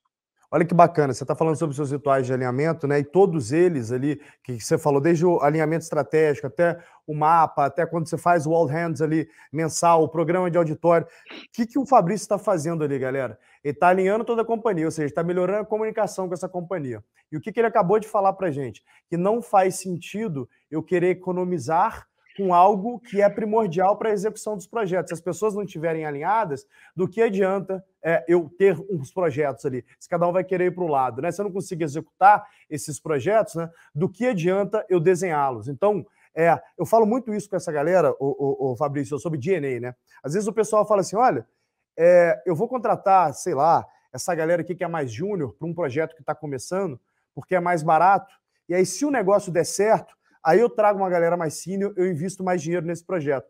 Olha que bacana, você está falando sobre seus rituais de alinhamento, né? E todos eles ali, que você falou, desde o alinhamento estratégico até o mapa, até quando você faz o All Hands ali, mensal, o programa de auditório. O que, que o Fabrício está fazendo ali, galera? Está alinhando toda a companhia, ou seja, está melhorando a comunicação com essa companhia. E o que, que ele acabou de falar para gente? Que não faz sentido eu querer economizar com algo que é primordial para a execução dos projetos. Se as pessoas não estiverem alinhadas, do que adianta é, eu ter uns projetos ali? Se cada um vai querer ir para o lado, né? Se eu não consigo executar esses projetos, né? Do que adianta eu desenhá-los? Então, é, eu falo muito isso com essa galera, o, o, o Fabrício, sobre DNA, né? Às vezes o pessoal fala assim: olha, é, eu vou contratar, sei lá, essa galera aqui que é mais júnior para um projeto que está começando, porque é mais barato. E aí, se o negócio der certo, Aí eu trago uma galera mais senior, eu invisto mais dinheiro nesse projeto.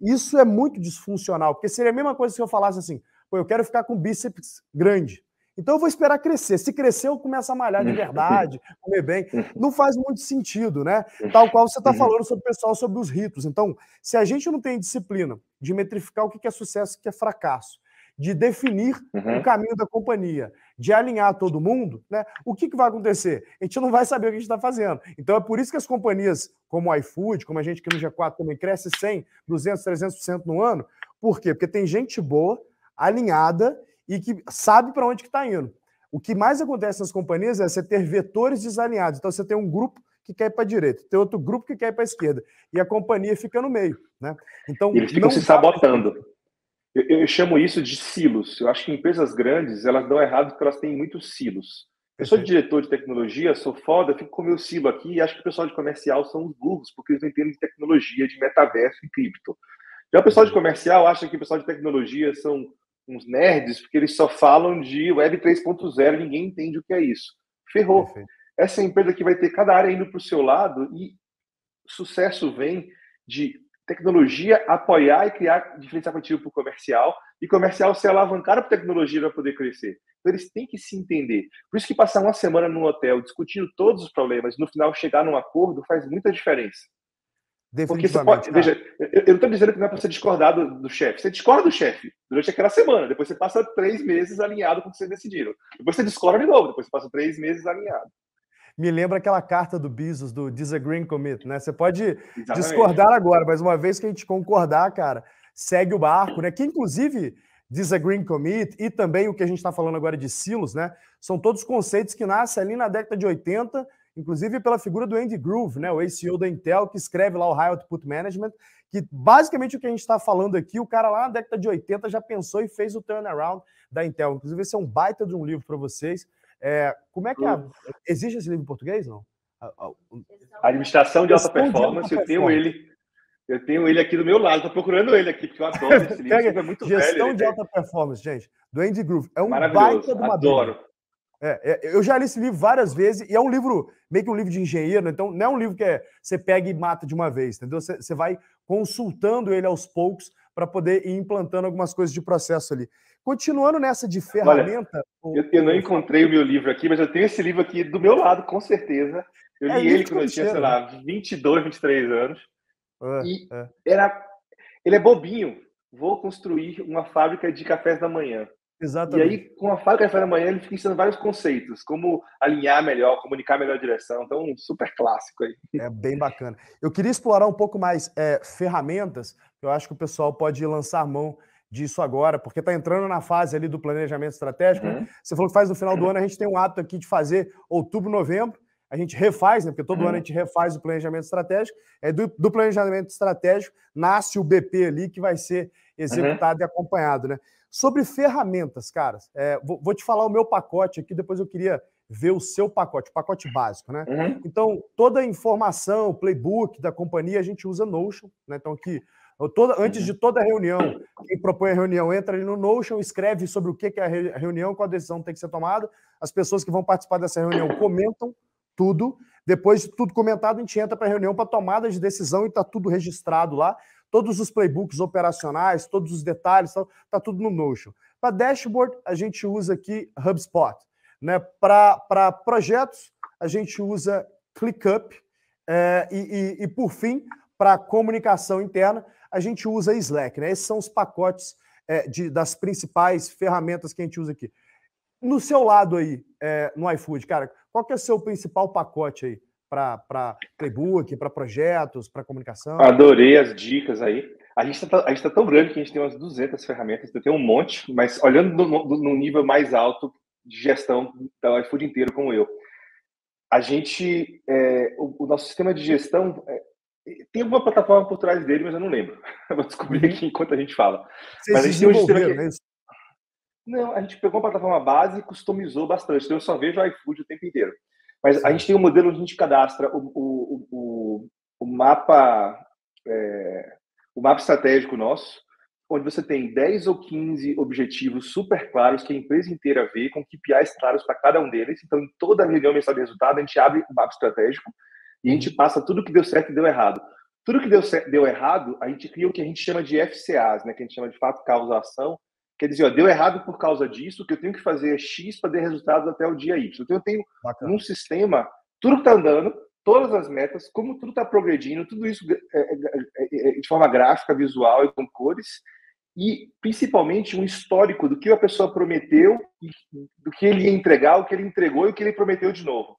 Isso é muito disfuncional, porque seria a mesma coisa se eu falasse assim: pô, eu quero ficar com bíceps grande. Então eu vou esperar crescer. Se crescer, eu começo a malhar de verdade, comer bem. Não faz muito sentido, né? Tal qual você está uhum. falando sobre o pessoal, sobre os ritos. Então, se a gente não tem disciplina de metrificar o que é sucesso e o que é fracasso, de definir uhum. o caminho da companhia, de alinhar todo mundo, né? O que, que vai acontecer? A gente não vai saber o que a gente está fazendo. Então é por isso que as companhias como o iFood, como a gente que no G4 também cresce 100, 200, 300% no ano. Por quê? Porque tem gente boa, alinhada e que sabe para onde que está indo. O que mais acontece nas companhias é você ter vetores desalinhados. Então você tem um grupo que quer ir para a direita, tem outro grupo que quer ir para a esquerda e a companhia fica no meio, né? Então eles ficam se sabotando. Eu, eu, chamo isso de silos. Eu acho que empresas grandes elas dão errado porque elas têm muitos silos. Eu sou diretor de tecnologia, sou foda, fico com meu silo aqui e acho que o pessoal de comercial são os burros, porque eles não entendem de tecnologia, de metaverso e cripto. Já o pessoal de comercial acha que o pessoal de tecnologia são uns nerds, porque eles só falam de Web 3.0 ninguém entende o que é isso. Ferrou. Perfeito. Essa empresa que vai ter cada área indo para o seu lado e sucesso vem de tecnologia apoiar e criar diferencial competitivo para o comercial, e comercial se alavancar para tecnologia para poder crescer. Então eles têm que se entender. Por isso que passar uma semana no hotel discutindo todos os problemas, no final chegar num acordo faz muita diferença. Porque você pode, veja, eu, eu não estou dizendo que não é para você discordar do, do chefe. Você discorda do chefe durante aquela semana, depois você passa três meses alinhado com o que vocês decidiram. Depois você discorda de novo, depois você passa três meses alinhado me lembra aquela carta do Bezos, do Disagreeing Commit, né? Você pode Exatamente. discordar agora, mas uma vez que a gente concordar, cara, segue o barco, né? Que inclusive Disagreeing Commit e também o que a gente está falando agora de silos, né? São todos conceitos que nascem ali na década de 80, inclusive pela figura do Andy Groove, né? O ACO da Intel, que escreve lá o High Output Management, que basicamente o que a gente está falando aqui, o cara lá na década de 80 já pensou e fez o turnaround da Intel. Inclusive, esse é um baita de um livro para vocês. É, como é que é? Existe esse livro em português, não? A administração de alta performance, de alta eu tenho ele. Eu tenho ele aqui do meu lado, estou procurando ele aqui, porque eu adoro esse livro. é muito Gestão velho, de alta performance, gente, do Andy Groove. É um baita de uma adoro. É, é, eu já li esse livro várias vezes e é um livro, meio que um livro de engenheiro, né? então não é um livro que é, você pega e mata de uma vez, entendeu? Você, você vai consultando ele aos poucos para poder ir implantando algumas coisas de processo ali. Continuando nessa de ferramenta. Olha, eu, eu, não encontrei o meu livro aqui, mas eu tenho esse livro aqui do meu lado, com certeza. Eu é li ele quando eu tinha, sei lá, 22, 23 anos. É, e é. Era, ele é bobinho. Vou construir uma fábrica de cafés da manhã. Exatamente. E aí, com a fábrica de café da manhã, ele fica ensinando vários conceitos, como alinhar melhor, comunicar melhor a direção. Então, um super clássico aí. É bem bacana. Eu queria explorar um pouco mais é, ferramentas, eu acho que o pessoal pode lançar mão disso agora, porque está entrando na fase ali do planejamento estratégico. Né? Uhum. Você falou que faz no final do ano, a gente tem um hábito aqui de fazer outubro, novembro, a gente refaz, né? Porque todo uhum. ano a gente refaz o planejamento estratégico. É do, do, planejamento estratégico nasce o BP ali que vai ser executado uhum. e acompanhado, né? Sobre ferramentas, caras, é, vou, vou, te falar o meu pacote aqui, depois eu queria ver o seu pacote, o pacote básico, né? Uhum. Então, toda a informação, playbook da companhia, a gente usa Notion, né? Então, aqui Toda, antes de toda reunião, quem propõe a reunião entra ali no Notion, escreve sobre o que é a reunião, qual a decisão tem que ser tomada. As pessoas que vão participar dessa reunião comentam tudo. Depois de tudo comentado, a gente entra para a reunião para tomada de decisão e está tudo registrado lá. Todos os playbooks operacionais, todos os detalhes, está tá tudo no Notion. Para dashboard, a gente usa aqui HubSpot. Né? Para projetos, a gente usa ClickUp. É, e, e, e, por fim, para comunicação interna, a gente usa Slack, né? Esses são os pacotes é, de, das principais ferramentas que a gente usa aqui. No seu lado aí, é, no iFood, cara, qual que é o seu principal pacote aí para playbook, para projetos, para comunicação? Adorei as dicas aí. A gente está tá tão grande que a gente tem umas 200 ferramentas, tenho um monte, mas olhando no nível mais alto de gestão do iFood inteiro, como eu, a gente, é, o, o, nosso sistema de gestão é, tem uma plataforma por trás dele, mas eu não lembro. vou descobrir uhum. aqui enquanto a gente fala. Vocês mas a gente tem um sistema não, a gente pegou uma plataforma base e customizou bastante. Então eu só vejo o iFood o tempo inteiro. Mas a gente tem um modelo onde a gente cadastra o, o, o, o mapa é, o mapa estratégico nosso, onde você tem 10 ou 15 objetivos super claros que a empresa inteira vê, com KPIs claros para cada um deles. Então, em toda reunião mensal de resultado, a gente abre o mapa estratégico e a gente passa tudo que deu certo e deu errado. Tudo que deu, deu errado, a gente cria o que a gente chama de FCAs, né, que a gente chama de fato causa-ação. Quer dizer, ó, deu errado por causa disso, que eu tenho que fazer X para ter resultados até o dia Y. Então, eu tenho Bacana. um sistema, tudo que está andando, todas as metas, como tudo está progredindo, tudo isso é, é, é, de forma gráfica, visual e com cores, e principalmente um histórico do que a pessoa prometeu, do que ele ia entregar, o que ele entregou e o que ele prometeu de novo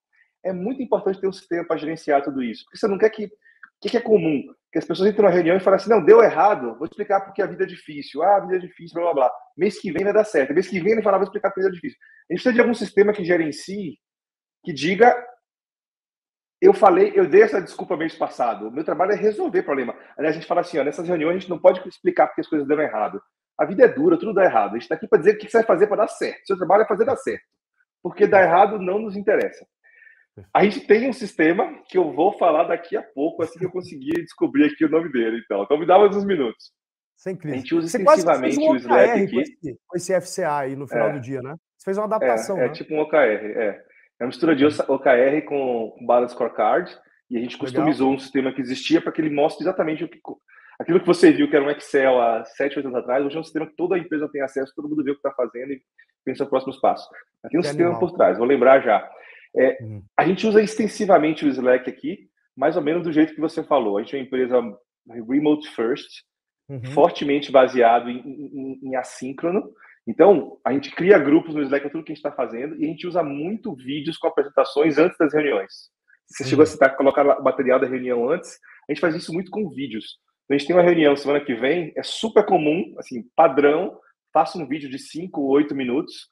é muito importante ter um sistema para gerenciar tudo isso. Porque você não quer que. O que, que é comum? Que as pessoas entram na reunião e falam assim: não, deu errado, vou explicar porque a vida é difícil. Ah, a vida é difícil, blá blá blá. Mês que vem vai dar certo. Mês que vem ele fala, vou explicar porque a vida é difícil. A gente precisa de algum sistema que gerencie, que diga: eu falei, eu dei essa desculpa mês passado. O meu trabalho é resolver problema. Aliás, a gente fala assim: ó, nessas reuniões a gente não pode explicar porque as coisas deram errado. A vida é dura, tudo dá errado. A gente está aqui para dizer o que você vai fazer para dar certo. Seu trabalho é fazer dar certo. Porque dar errado não nos interessa. A gente tem um sistema que eu vou falar daqui a pouco, assim que eu conseguir descobrir aqui o nome dele. Então, então me dá mais uns minutos. Sem crise. A gente usa Você extensivamente um o Slack aqui. Com esse, com esse, FCA aí no final é. do dia, né? Você fez uma adaptação, é, é né? tipo um OKR, é. É uma mistura de OKR com, com Balance Scorecard e a gente customizou Legal. um sistema que existia para que ele mostre exatamente o que... aquilo que você viu que era um Excel há 7, 8 anos atrás, hoje é um sistema que toda a empresa tem acesso, todo mundo vê o que está fazendo e pensa nos próximos passos. Aqui é um que sistema animal. por trás, vou lembrar já. É, uhum. A gente usa extensivamente o Slack aqui, mais ou menos do jeito que você falou. A gente é uma empresa remote first, uhum. fortemente baseado em, em, em, assíncrono. Então, a gente cria grupos no Slack, é tudo que a gente está fazendo, e a gente usa muito vídeos com apresentações antes das reuniões. Você uhum. chegou a citar, colocar o material da reunião antes, a gente faz isso muito com vídeos. Então, a gente tem uma reunião semana que vem, é super comum, assim, padrão, faça um vídeo de 5 ou 8 minutos,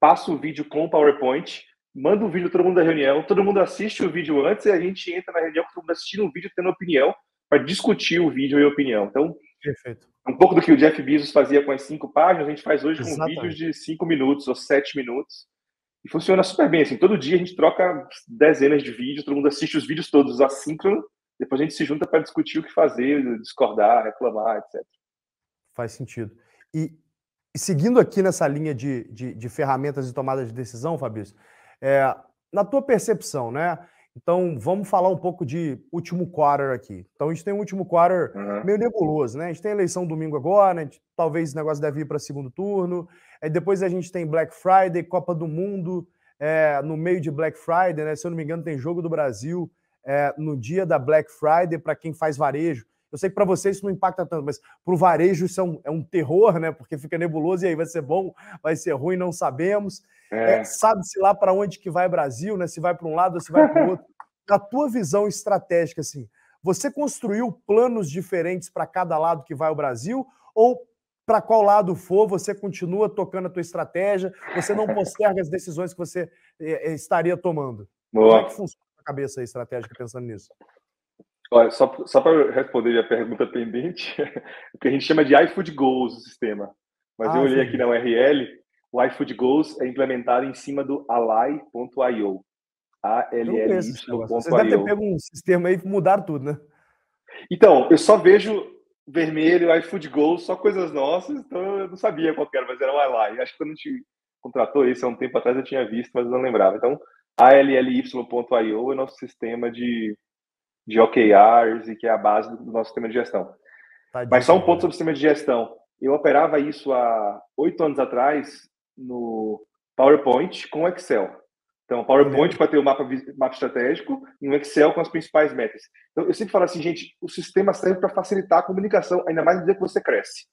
passa o vídeo com PowerPoint, manda o um vídeo todo mundo da reunião, todo mundo assiste o vídeo antes e a gente entra na reunião com todo mundo assistindo o vídeo tendo opinião para discutir o vídeo e a opinião. Então, Perfeito. um pouco do que o Jeff Bezos fazia com as cinco páginas, a gente faz hoje Exatamente. com vídeos de cinco minutos ou sete minutos. E funciona super bem. Assim, todo dia a gente troca dezenas de vídeos, todo mundo assiste os vídeos todos assíncrono, depois a gente se junta para discutir o que fazer, discordar, reclamar, etc. Faz sentido. E, e seguindo aqui nessa linha de, de, de ferramentas de tomada de decisão, Fabrício, é, na tua percepção, né? Então, vamos falar um pouco de último quarter aqui. Então, a gente tem um último quarter uhum. meio nebuloso, né? A gente tem eleição domingo agora, gente, talvez o negócio deve ir para segundo turno. É, depois a gente tem Black Friday, Copa do Mundo, é, no meio de Black Friday, né? Se eu não me engano, tem Jogo do Brasil é, no dia da Black Friday para quem faz varejo. Eu sei que para vocês isso não impacta tanto, mas para o varejo isso é um, é um, terror, né? Porque fica nebuloso e aí vai ser bom, vai ser ruim, não sabemos. É. É, Sabe-se lá para onde que vai Brasil, né? Se vai para um lado ou se vai para o outro. Na tua visão estratégica, assim, você construiu planos diferentes para cada lado que vai o Brasil? Ou para qual lado for, você continua tocando a tua estratégia, você não posterga as decisões que você é, estaria tomando? Boa. Como é que funciona a cabeça estratégica pensando nisso? Olha, só, só para responder a pergunta pendente, o que a gente chama de iFood Goals, o sistema. Mas ah, eu olhei sim. aqui na URL, o iFood Goals é implementado em cima do ally.io. A-L-L-Y.io. Vocês devem ter pego um sistema aí e mudaram tudo, né? Então, eu só vejo vermelho, iFood Goals, só coisas nossas, então eu não sabia qual era, mas era o Ally. Acho que quando a gente contratou isso há um tempo atrás eu tinha visto, mas eu não lembrava. Então, ALLY.io é nosso sistema de, de OKRs e que é a base do nosso sistema de gestão. Mas só um ponto sobre o sistema de gestão. Eu operava isso há oito anos atrás no PowerPoint com Excel. Então, PowerPoint para ter o mapa, mapa estratégico e um Excel com as principais metas. Então, eu sempre falo assim, gente, o sistema serve para facilitar a comunicação, ainda mais no dia que você cresce.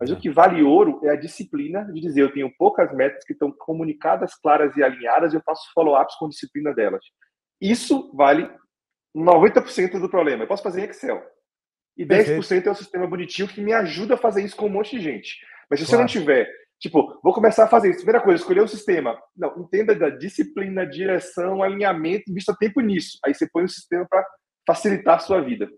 Mas o que vale ouro é a disciplina de dizer, eu tenho poucas metas que estão comunicadas, claras e alinhadas, e eu faço follow-ups com disciplina delas. Isso vale 90% do problema. Eu posso fazer em Excel. E 10% é o sistema bonitinho que me ajuda a fazer isso com um monte de gente. Mas se claro. você não tiver Tipo, vou começar a fazer isso. Primeira coisa, escolher o sistema. Não, entenda da disciplina, direção, alinhamento, invista tempo nisso. Aí você põe o sistema para facilitar a sua vida.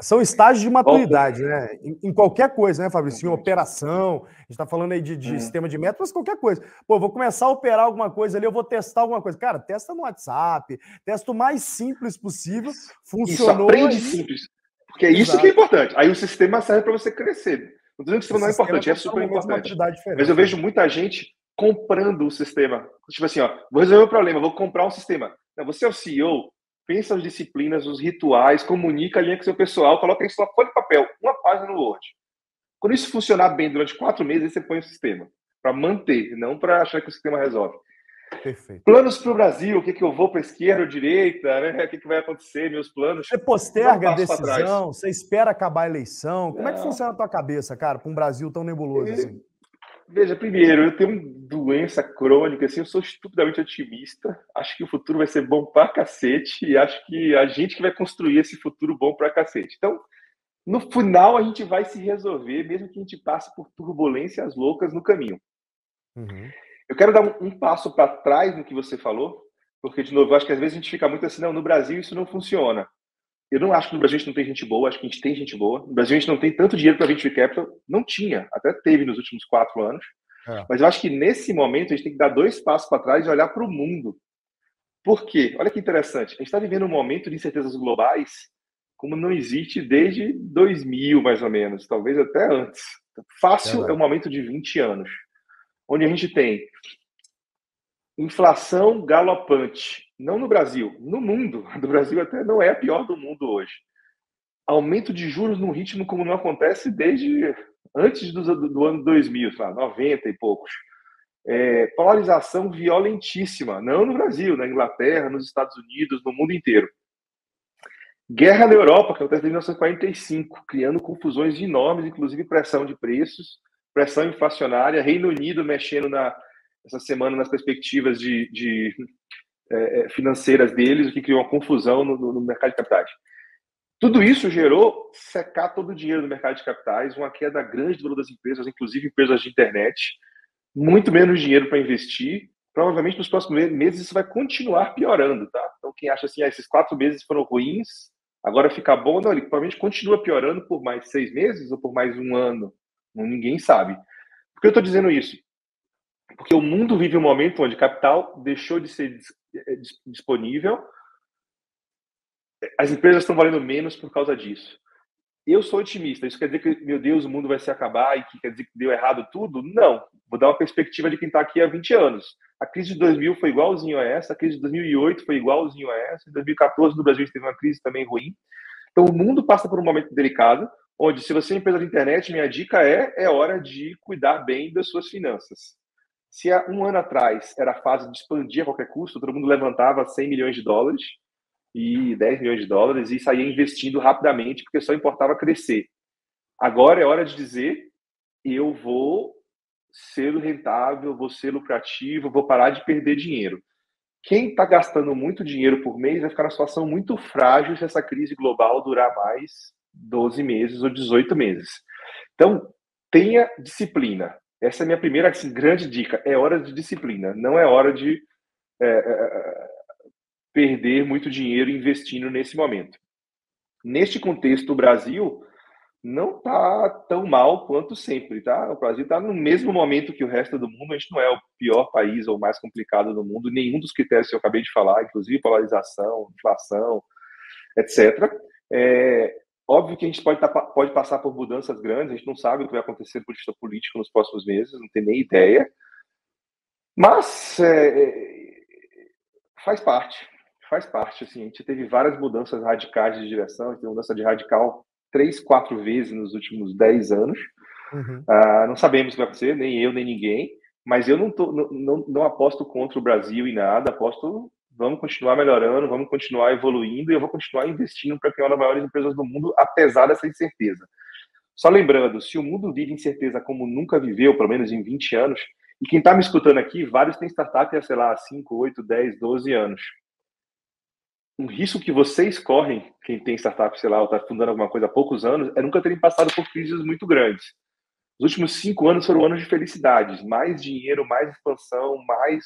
São estágios de maturidade, né? Em, em, qualquer coisa, né, Fabrício? Em operação, a gente está falando aí de, de hum. sistema de métodos, qualquer coisa. Pô, vou começar a operar alguma coisa ali, eu vou testar alguma coisa. Cara, testa no WhatsApp, testa o mais simples possível. Funcionou. Isso, aprende simples. Porque é isso Exato. que é importante. Aí o sistema serve para você crescer. Não dizendo que o sistema não é importante, é super importante. Mas eu vejo muita gente comprando o sistema. Tipo assim, ó, vou resolver o problema, vou comprar um sistema. Não, você é o CEO, pensa as disciplinas, os rituais, comunica, alinha com seu pessoal, coloca isso na folha de papel, uma página no Word. Quando isso funcionar bem durante quatro meses, você põe o sistema. Para manter, não para achar que o sistema resolve. Perfeito. Planos para o Brasil, o que, que eu vou para a esquerda ou direita, né? O que, que vai acontecer, meus planos. Você posterga a decisão, você espera acabar a eleição. Como Não. é que funciona a tua cabeça, cara, para um Brasil tão nebuloso assim? Veja, primeiro, eu tenho doença crônica, assim, eu sou estupidamente otimista. Acho que o futuro vai ser bom para cacete e acho que a gente que vai construir esse futuro bom para cacete. Então, no final, a gente vai se resolver, mesmo que a gente passe por turbulências loucas no caminho. Uhum. Eu quero dar um, um passo para trás no que você falou, porque, de novo, eu acho que às vezes a gente fica muito assim, não, no Brasil isso não funciona. Eu não acho que no Brasil a gente não tem gente boa, acho que a gente tem gente boa. No Brasil a gente não tem tanto dinheiro para venture capital, não tinha, até teve nos últimos quatro anos. É. Mas eu acho que nesse momento a gente tem que dar dois passos para trás e olhar para o mundo. Por quê? Olha que interessante. A gente está vivendo um momento de incertezas globais como não existe desde 2000, mais ou menos, talvez até antes. Fácil é, é um momento de 20 anos onde a gente tem inflação galopante, não no Brasil, no mundo. Do Brasil até não é a pior do mundo hoje. aumento de juros num ritmo como não acontece desde antes do, do, ano 2000, lá, 90 e poucos. É, polarização violentíssima, não no Brasil, na Inglaterra, nos Estados Unidos, no mundo inteiro. Guerra na Europa, que acontece em 1945, criando confusões enormes, inclusive pressão de preços, pressão inflacionária, Reino Unido mexendo na, essa semana nas perspectivas de, de é, é financeiras deles, o que criou uma confusão no, no, mercado de capitais. Tudo isso gerou secar todo o dinheiro do mercado de capitais, uma queda grande do valor das empresas, inclusive empresas de internet, muito menos dinheiro para investir. Provavelmente nos próximos meses isso vai continuar piorando, tá? Então quem acha assim, ah, esses quatro meses foram ruins, Agora ficar bom, não, ele provavelmente continua piorando por mais seis meses ou por mais um ano. Ninguém sabe. Por que eu estou dizendo isso? Porque o mundo vive um momento onde capital deixou de ser eh, disponível, as empresas estão valendo menos por causa disso. Eu sou otimista. Isso quer dizer que, meu Deus, o mundo vai se acabar e que quer dizer que deu errado tudo? Não. Vou dar uma perspectiva de quem está aqui há 20 anos. A crise de 2000 foi igualzinho a essa, a crise de 2008 foi igualzinho a essa, em 2014 no Brasil teve uma crise também ruim. Então o mundo passa por um momento delicado, onde se você é empresa de internet, minha dica é é hora de cuidar bem das suas finanças. Se há um ano atrás era fase de expandir a qualquer custo, todo mundo levantava 100 milhões de dólares e 10 milhões de dólares e saía investindo rapidamente porque só importava crescer. Agora é hora de dizer eu vou ser rentável, vou ser lucrativo, vou parar de perder dinheiro. Quem está gastando muito dinheiro por mês vai ficar numa situação muito frágil se essa crise global durar mais 12 meses ou 18 meses. Então, tenha disciplina. Essa é a minha primeira assim, grande dica. É hora de disciplina, não é hora de é, é, é perder muito dinheiro investindo nesse momento. Neste contexto, o Brasil não está tão mal quanto sempre, tá? O Brasil está no mesmo momento que o resto do mundo. A gente não é o pior país ou mais complicado do mundo. Nenhum dos critérios que eu acabei de falar, inclusive polarização, inflação, etc. É óbvio que a gente pode, tá, pode passar por mudanças grandes. A gente não sabe o que vai acontecer por vista político nos próximos meses, não tem nem ideia. Mas é, é, faz parte, faz parte. Assim, a gente teve várias mudanças radicais de direção. A gente teve mudança de radical três, quatro vezes nos últimos dez anos. Uhum. Uh, não sabemos o que vai acontecer, nem eu, nem ninguém. Mas eu não, tô, não, não, não aposto contra o Brasil em nada, aposto vamos continuar melhorando, vamos continuar evoluindo e eu vou continuar investindo para criar uma das maiores empresas do mundo, apesar dessa incerteza. Só lembrando, se o mundo vive incerteza como nunca viveu, pelo menos em 20 anos, e quem está me escutando aqui, vários têm startup há, sei lá, 5, 8, 10, 12 anos um risco que vocês correm, quem tem startup, sei lá, ou está fundando alguma coisa há poucos anos, é nunca terem passado por crises muito grandes. Os últimos cinco anos foram anos de felicidades, mais dinheiro, mais expansão, mais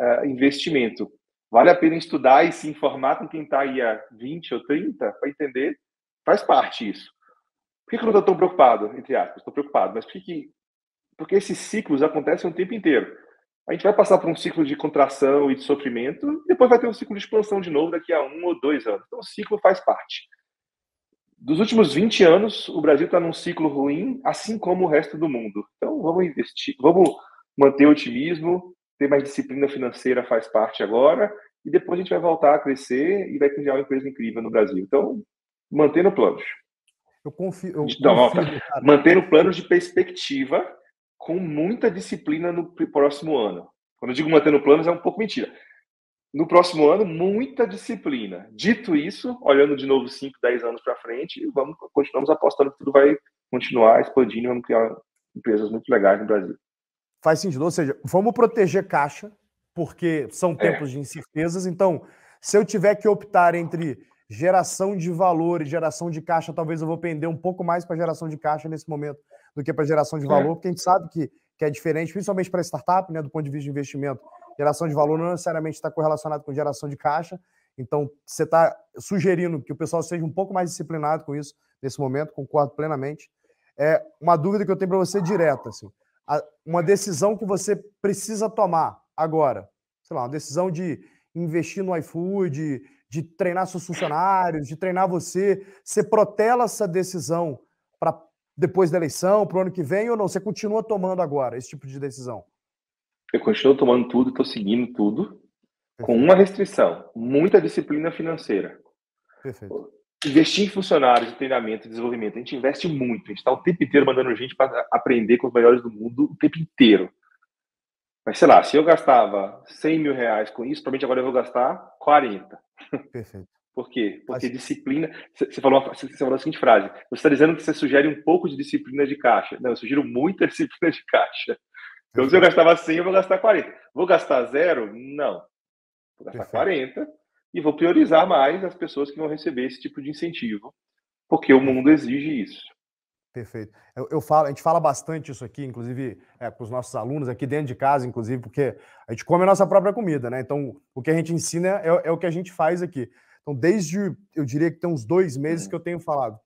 uh, investimento. Vale a pena estudar e se informar com quem está aí há 20 ou 30 para entender, faz parte isso. Por que, eu não estou tão preocupado, entre aspas? Estou preocupado, mas por que, que porque esses ciclos acontecem o tempo inteiro a gente vai passar por um ciclo de contração e de sofrimento, e depois vai ter um ciclo de expansão de novo daqui a um ou dois anos. Então, o ciclo faz parte. Dos últimos 20 anos, o Brasil está num ciclo ruim, assim como o resto do mundo. Então, vamos investir, vamos manter o otimismo, ter mais disciplina financeira faz parte agora, e depois a gente vai voltar a crescer e vai criar uma empresa incrível no Brasil. Então, mantendo planos. Eu confio. Eu então, confio, mantendo planos de perspectiva com muita disciplina no próximo ano. Quando eu digo mantendo planos, é um pouco mentira. No próximo ano, muita disciplina. Dito isso, olhando de novo 5, 10 anos para frente, vamos continuamos apostando que tudo vai continuar expandindo, vamos criar empresas muito legais no Brasil. Faz sentido, ou seja, vamos proteger caixa, porque são tempos é. de incertezas. Então, se eu tiver que optar entre geração de valor e geração de caixa, talvez eu vou pender um pouco mais para geração de caixa nesse momento do que para geração de é. valor, é. porque a gente sabe que, que é diferente, principalmente para startup, né, do ponto de vista de investimento. Geração de valor não necessariamente está correlacionado com geração de caixa. Então, você está sugerindo que o pessoal seja um pouco mais disciplinado com isso nesse momento, concordo plenamente. É uma dúvida que eu tenho para você direta, assim. Uma decisão que você precisa tomar agora, sei lá, uma decisão de investir no iFood, de treinar seus funcionários, de treinar você, você protela essa decisão para depois da eleição, para o ano que vem, ou não? Você continua tomando agora esse tipo de decisão? Eu continuo tomando tudo, estou seguindo tudo, Perfeito. com uma restrição: muita disciplina financeira. Perfeito. Investir em funcionários, em treinamento, em desenvolvimento, a gente investe muito. A gente está o tempo inteiro mandando gente para aprender com os melhores do mundo o tempo inteiro. Mas sei lá, se eu gastava 100 mil reais com isso, provavelmente agora eu vou gastar 40. Perfeito. Por quê? Porque Acho... disciplina. Você falou, você falou a seguinte frase: você está dizendo que você sugere um pouco de disciplina de caixa. Não, eu sugiro muita disciplina de caixa. Então, se eu gastava 100, eu vou gastar 40. Vou gastar zero? Não. Vou gastar Perfeito. 40 e vou priorizar mais as pessoas que vão receber esse tipo de incentivo, porque o mundo exige isso. Perfeito. Eu, eu, falo, a gente fala bastante isso aqui, inclusive é, com os nossos alunos aqui dentro de casa, inclusive, porque a gente come a nossa própria comida, né? Então, o que a gente ensina é, é o que a gente faz aqui. Então, desde, eu diria que tem uns dois meses que eu tenho falado.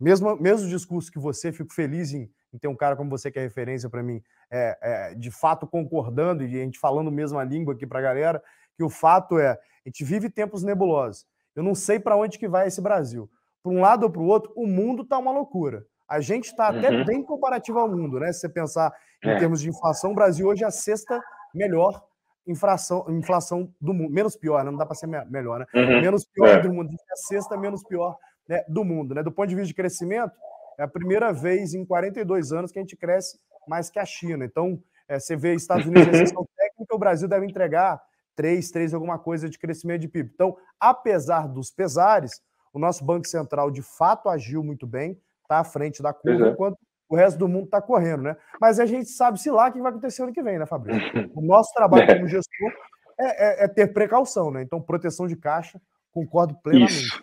Mesmo, mesmo discurso que você, fico feliz em, em ter um cara como você que é referência para mim, é, é, de fato concordando e a gente falando a mesma língua aqui para a galera, que o fato é, a gente vive tempos nebulosos. Eu não sei para onde que vai esse Brasil. Para um lado ou para o outro, o mundo está uma loucura. A gente está até uhum. bem comparativo ao mundo, né? Se você pensar em é. termos de inflação, o Brasil hoje é a sexta melhor inflação, inflação do mundo. Menos pior, né? não dá para ser melhor, né? Uhum. Menos pior é. do mundo. É a sexta menos pior né, do mundo, né? Do ponto de vista de crescimento, é a primeira vez em 42 anos que a gente cresce mais que a China. Então, é, você vê Estados Unidos em recessão técnica, o Brasil deve entregar 3, 3 alguma coisa de crescimento de PIB. Então, apesar dos pesares, o nosso Banco Central de fato agiu muito bem, está à frente da curva, uhum. enquanto o resto do mundo está correndo, né? Mas a gente sabe se lá o que vai acontecer ano que vem, né, Fabrício? O nosso trabalho como gestor é, é, é ter precaução, né? Então, proteção de caixa, concordo plenamente.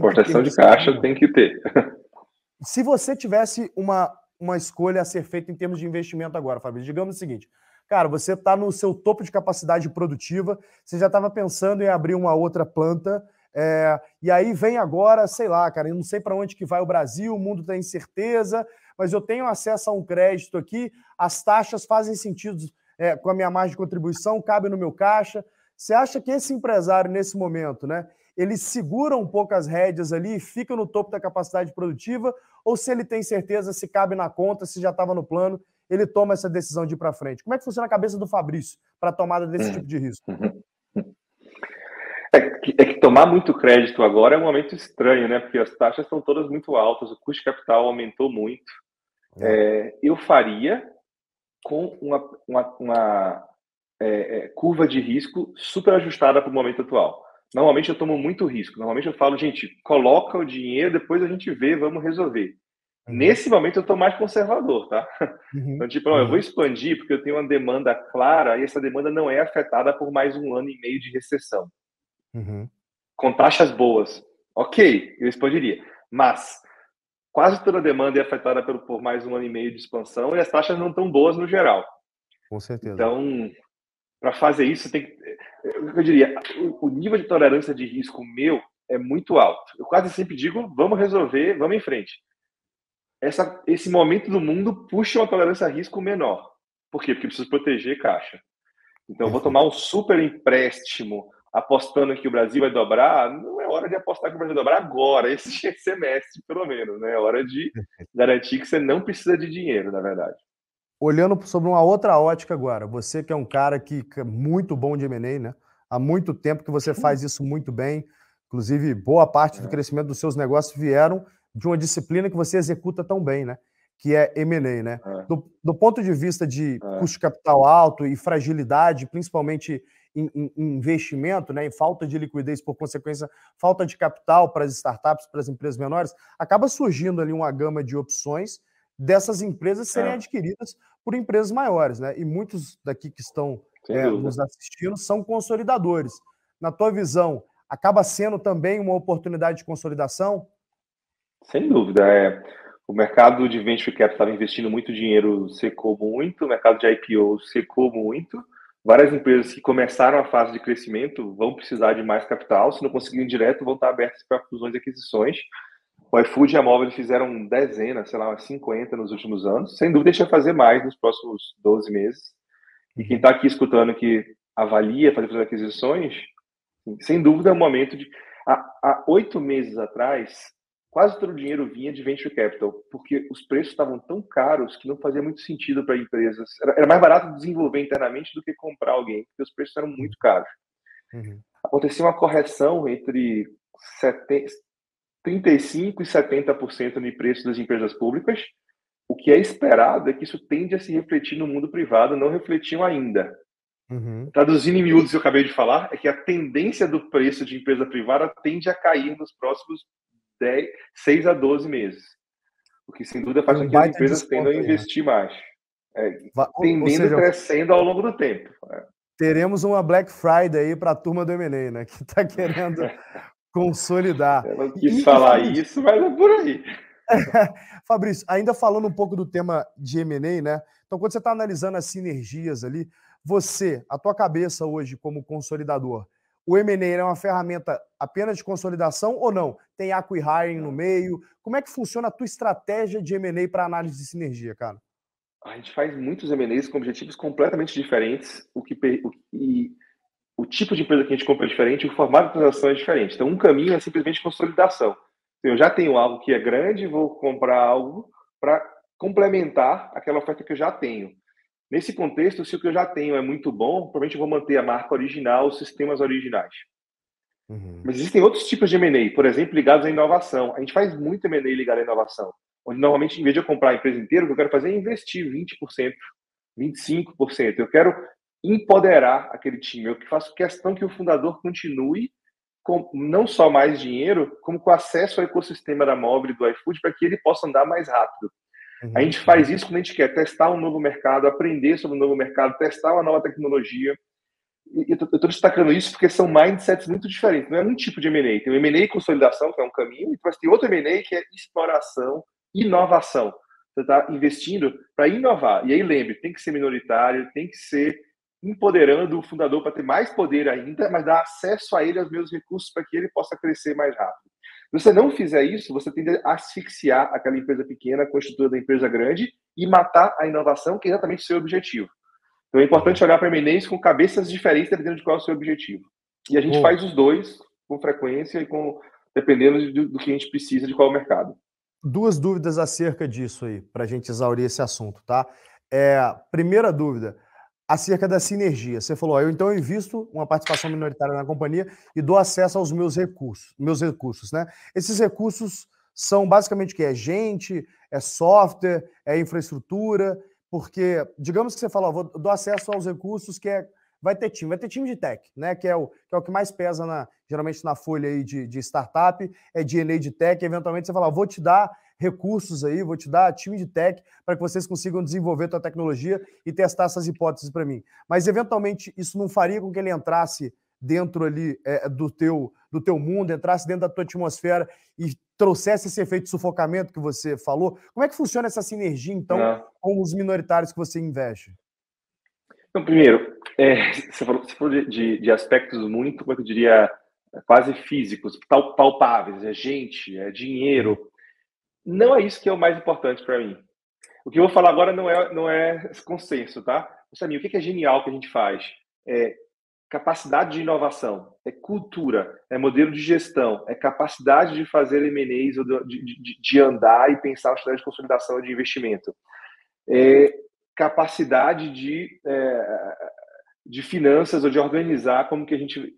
Proteção de caixa tem que ter. Se você tivesse uma, uma escolha a ser feita em termos de investimento agora, Fabrício, digamos o seguinte: cara, você está no seu topo de capacidade produtiva, você já estava pensando em abrir uma outra planta é, e aí vem agora, sei lá, cara, eu não sei para onde que vai o Brasil, o mundo está incerteza, mas eu tenho acesso a um crédito aqui, as taxas fazem sentido é, com a minha margem de contribuição, cabe no meu caixa. Você acha que esse empresário, nesse momento, né, ele segura um pouco as rédeas ali fica no topo da capacidade produtiva, ou se ele tem certeza se cabe na conta, se já estava no plano, ele toma essa decisão de ir para frente? Como é que funciona a cabeça do Fabrício para a tomada desse uhum. tipo de risco? Uhum. É que, é que, tomar muito crédito agora é um momento estranho, né? Porque as taxas estão todas muito altas, o custo de capital aumentou muito. É. É, eu faria com uma, uma, uma é, é curva de risco super ajustada para o momento atual. Normalmente eu tomo muito risco. Normalmente eu falo, gente, coloca o dinheiro, depois a gente vê, vamos resolver. Uhum. Nesse momento eu estou mais conservador, tá? Uhum. Então, tipo, uhum. eu vou expandir porque eu tenho uma demanda clara e essa demanda não é afetada por mais um ano e meio de recessão. Uhum. Com taxas boas. Ok, eu expandiria. Mas quase toda a demanda é afetada por, por mais um ano e meio de expansão e as taxas não estão boas no geral. Com certeza. Então, para fazer isso, tem que. Eu diria, o, o nível de tolerância de risco meu é muito alto. Eu quase sempre digo, vamos resolver, vamos em frente. Essa, esse momento do mundo puxa uma tolerância a risco menor. Por quê? Porque preciso proteger caixa. Então, eu vou tomar um super empréstimo apostando que o Brasil vai dobrar, não é hora de apostar que o Brasil vai dobrar agora, esse semestre, pelo menos, né? É hora de garantir que você não precisa de dinheiro, na verdade. Olhando sobre uma outra ótica agora, você que é um cara que é muito bom de M&A, né? Há muito tempo que você faz isso muito bem, inclusive boa parte do é. crescimento dos seus negócios vieram de uma disciplina que você executa tão bem, né? Que é M&A, né? É. Do, do, ponto de vista de é. custo de capital alto e fragilidade, principalmente em, em, investimento, né, em falta de liquidez, por consequência, falta de capital para as startups, para as empresas menores, acaba surgindo ali uma gama de opções dessas empresas serem é. adquiridas por empresas maiores, né? E muitos daqui que estão é, nos assistindo são consolidadores. Na tua visão, acaba sendo também uma oportunidade de consolidação? Sem dúvida. É, o mercado de venture capital estava investindo muito dinheiro, secou muito, o mercado de IPO secou muito várias empresas que começaram a fase de crescimento vão precisar de mais capital. Se não conseguirem direto, vão estar abertas para fusões e aquisições. O iFood e a Móvel fizeram dezenas, sei lá, 50 nos últimos anos. Sem dúvida, deixa fazer mais nos próximos 12 meses. E quem está aqui escutando que avalia fazer aquisições, sem dúvida é um momento de. Há oito meses atrás, quase todo o dinheiro vinha de venture capital, porque os preços estavam tão caros que não fazia muito sentido para empresas. Era, era, mais barato desenvolver internamente do que comprar alguém, porque os preços eram muito caros. Uhum. Aconteceu uma correção entre 35% e 70% no preço das empresas públicas. O que é esperado é que isso tende a se refletir no mundo privado, não refletiu ainda. Uhum. Traduzindo em miúdos, que eu acabei de falar, é que a tendência do preço de empresa privada tende a cair nos próximos 10, 6 a 12 meses. O que, sem dúvida, faz com que as empresas tendam a investir mais. É, tendendo seja, crescendo ao longo do tempo. É. Teremos uma Black Friday aí para a turma do M&A, né? Que está querendo consolidar. Eu não quis e, falar e, isso, mas é por aí. Fabrício, ainda falando um pouco do tema de M&A, né? Então, quando você está analisando as sinergias ali, você, a tua cabeça hoje como consolidador, o M&A é uma ferramenta apenas de consolidação ou não? Tem acqui-hiring no meio? Como é que funciona a tua estratégia de M&A para análise de sinergia, cara? A gente faz muitos M&As com objetivos completamente diferentes, o que o, e o tipo de empresa que a gente compra é diferente, o formato de transação é diferente. Então, um caminho é simplesmente consolidação. Eu já tenho algo que é grande, vou comprar algo para complementar aquela oferta que eu já tenho. Nesse contexto, se o que eu já tenho é muito bom, provavelmente eu vou manter a marca original, os sistemas originais. Uhum. Mas existem outros tipos de M&A, por exemplo, ligados à inovação. A gente faz muito M&A ligado à inovação, onde normalmente, em vez de eu comprar a empresa inteira, o que eu quero fazer é investir 20%, 25%. Eu quero empoderar aquele time. Eu faço questão que o fundador continue com não só mais dinheiro, como com acesso ao ecossistema da móvel do iFood para que ele possa andar mais rápido. Uhum. A gente faz isso quando a gente quer testar um novo mercado, aprender sobre um novo mercado, testar uma nova tecnologia. E eu estou destacando isso porque são mindsets muito diferentes. Não é um tipo de M&A. Tem o M&A consolidação, que é um caminho, e depois tem outro M&A que é exploração, inovação. Você está investindo para inovar. E aí lembre, tem que ser minoritário, tem que ser empoderando o fundador para ter mais poder ainda, mas dar acesso a ele aos meus recursos para que ele possa crescer mais rápido. Se você não fizer isso, você tende a asfixiar aquela empresa pequena com a estrutura da empresa grande e matar a inovação, que é exatamente o seu objetivo. Então é importante olhar para a com cabeças diferentes dependendo de qual é o seu objetivo. E a gente Bom. faz os dois com frequência e com dependendo do, do que a gente precisa de qual mercado. Duas dúvidas acerca disso aí, para a gente exaurir esse assunto, tá? É, primeira dúvida, acerca da sinergia. Você falou, eu então invisto uma participação minoritária na companhia e dou acesso aos meus recursos, meus recursos, né? Esses recursos são basicamente que é gente, é software, é infraestrutura, porque digamos que você falou, vou dou acesso aos recursos que é vai ter time, vai ter time de tech, né? Que é o que, é o que mais pesa na, geralmente na folha aí de, de startup, é DNA de tech. Eventualmente você fala, vou te dar recursos aí, vou te dar time de tech para que vocês consigam desenvolver tua tecnologia e testar essas hipóteses para mim. Mas eventualmente isso não faria com que ele entrasse dentro ali é, do teu do teu mundo, entrasse dentro da tua atmosfera e trouxesse esse efeito de sufocamento que você falou. Como é que funciona essa sinergia então é. com os minoritários que você investe? Então, primeiro, é, você falou, você falou de, de, aspectos muito, como é eu diria, quase físicos, palpáveis, é gente, é dinheiro, não é isso que é o mais importante para mim. O que eu vou falar agora não é, não é consenso, tá? Samir, o que é genial que a gente faz? É capacidade de inovação, é cultura, é modelo de gestão, é capacidade de fazer M&As, de, de, de andar e pensar a estratégia de consolidação de investimento. É capacidade de, é, de finanças ou de organizar como que a gente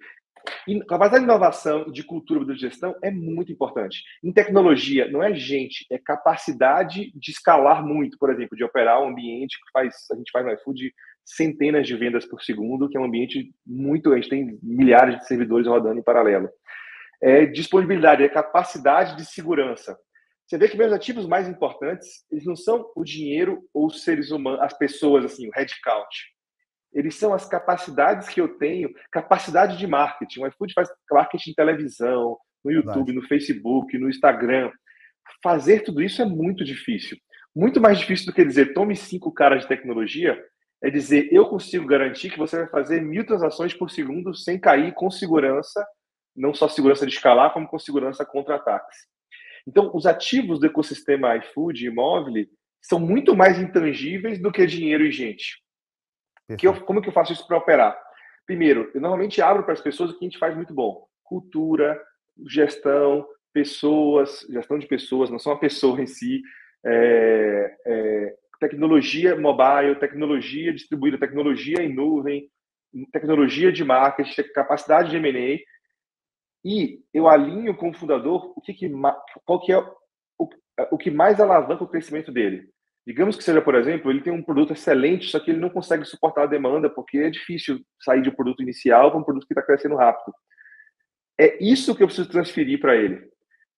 capacidade de inovação e de cultura de gestão é muito importante. Em tecnologia, não é gente, é capacidade de escalar muito, por exemplo, de operar um ambiente que faz, a gente faz no iFood centenas de vendas por segundo, que é um ambiente muito, a gente tem milhares de servidores rodando em paralelo. É disponibilidade, é capacidade de segurança. Você vê que meus ativos mais importantes, eles não são o dinheiro ou os seres humanos, as pessoas, assim, o headcount eles são as capacidades que eu tenho, capacidade de marketing. O iFood faz marketing em televisão, no YouTube, no Facebook, no Instagram. Fazer tudo isso é muito difícil. Muito mais difícil do que dizer tome cinco caras de tecnologia, é dizer eu consigo garantir que você vai fazer mil transações por segundo sem cair com segurança, não só segurança de escalar, como com segurança contra ataques. Então, os ativos do ecossistema iFood e imóvel são muito mais intangíveis do que dinheiro e gente. Que eu, como que eu faço isso para operar? Primeiro, eu normalmente abro para as pessoas o que a gente faz muito bom: cultura, gestão, pessoas, gestão de pessoas, não só uma pessoa em si, é, é, tecnologia mobile, tecnologia distribuída, tecnologia em nuvem, tecnologia de marketing, capacidade de M&A. E eu alinho com o fundador o que, que qual que é o, o que mais alavanca o crescimento dele. Digamos que seja, por exemplo, ele tem um produto excelente, só que ele não consegue suportar a demanda porque é difícil sair de um produto inicial para um produto que está crescendo rápido. É isso que eu preciso transferir para ele.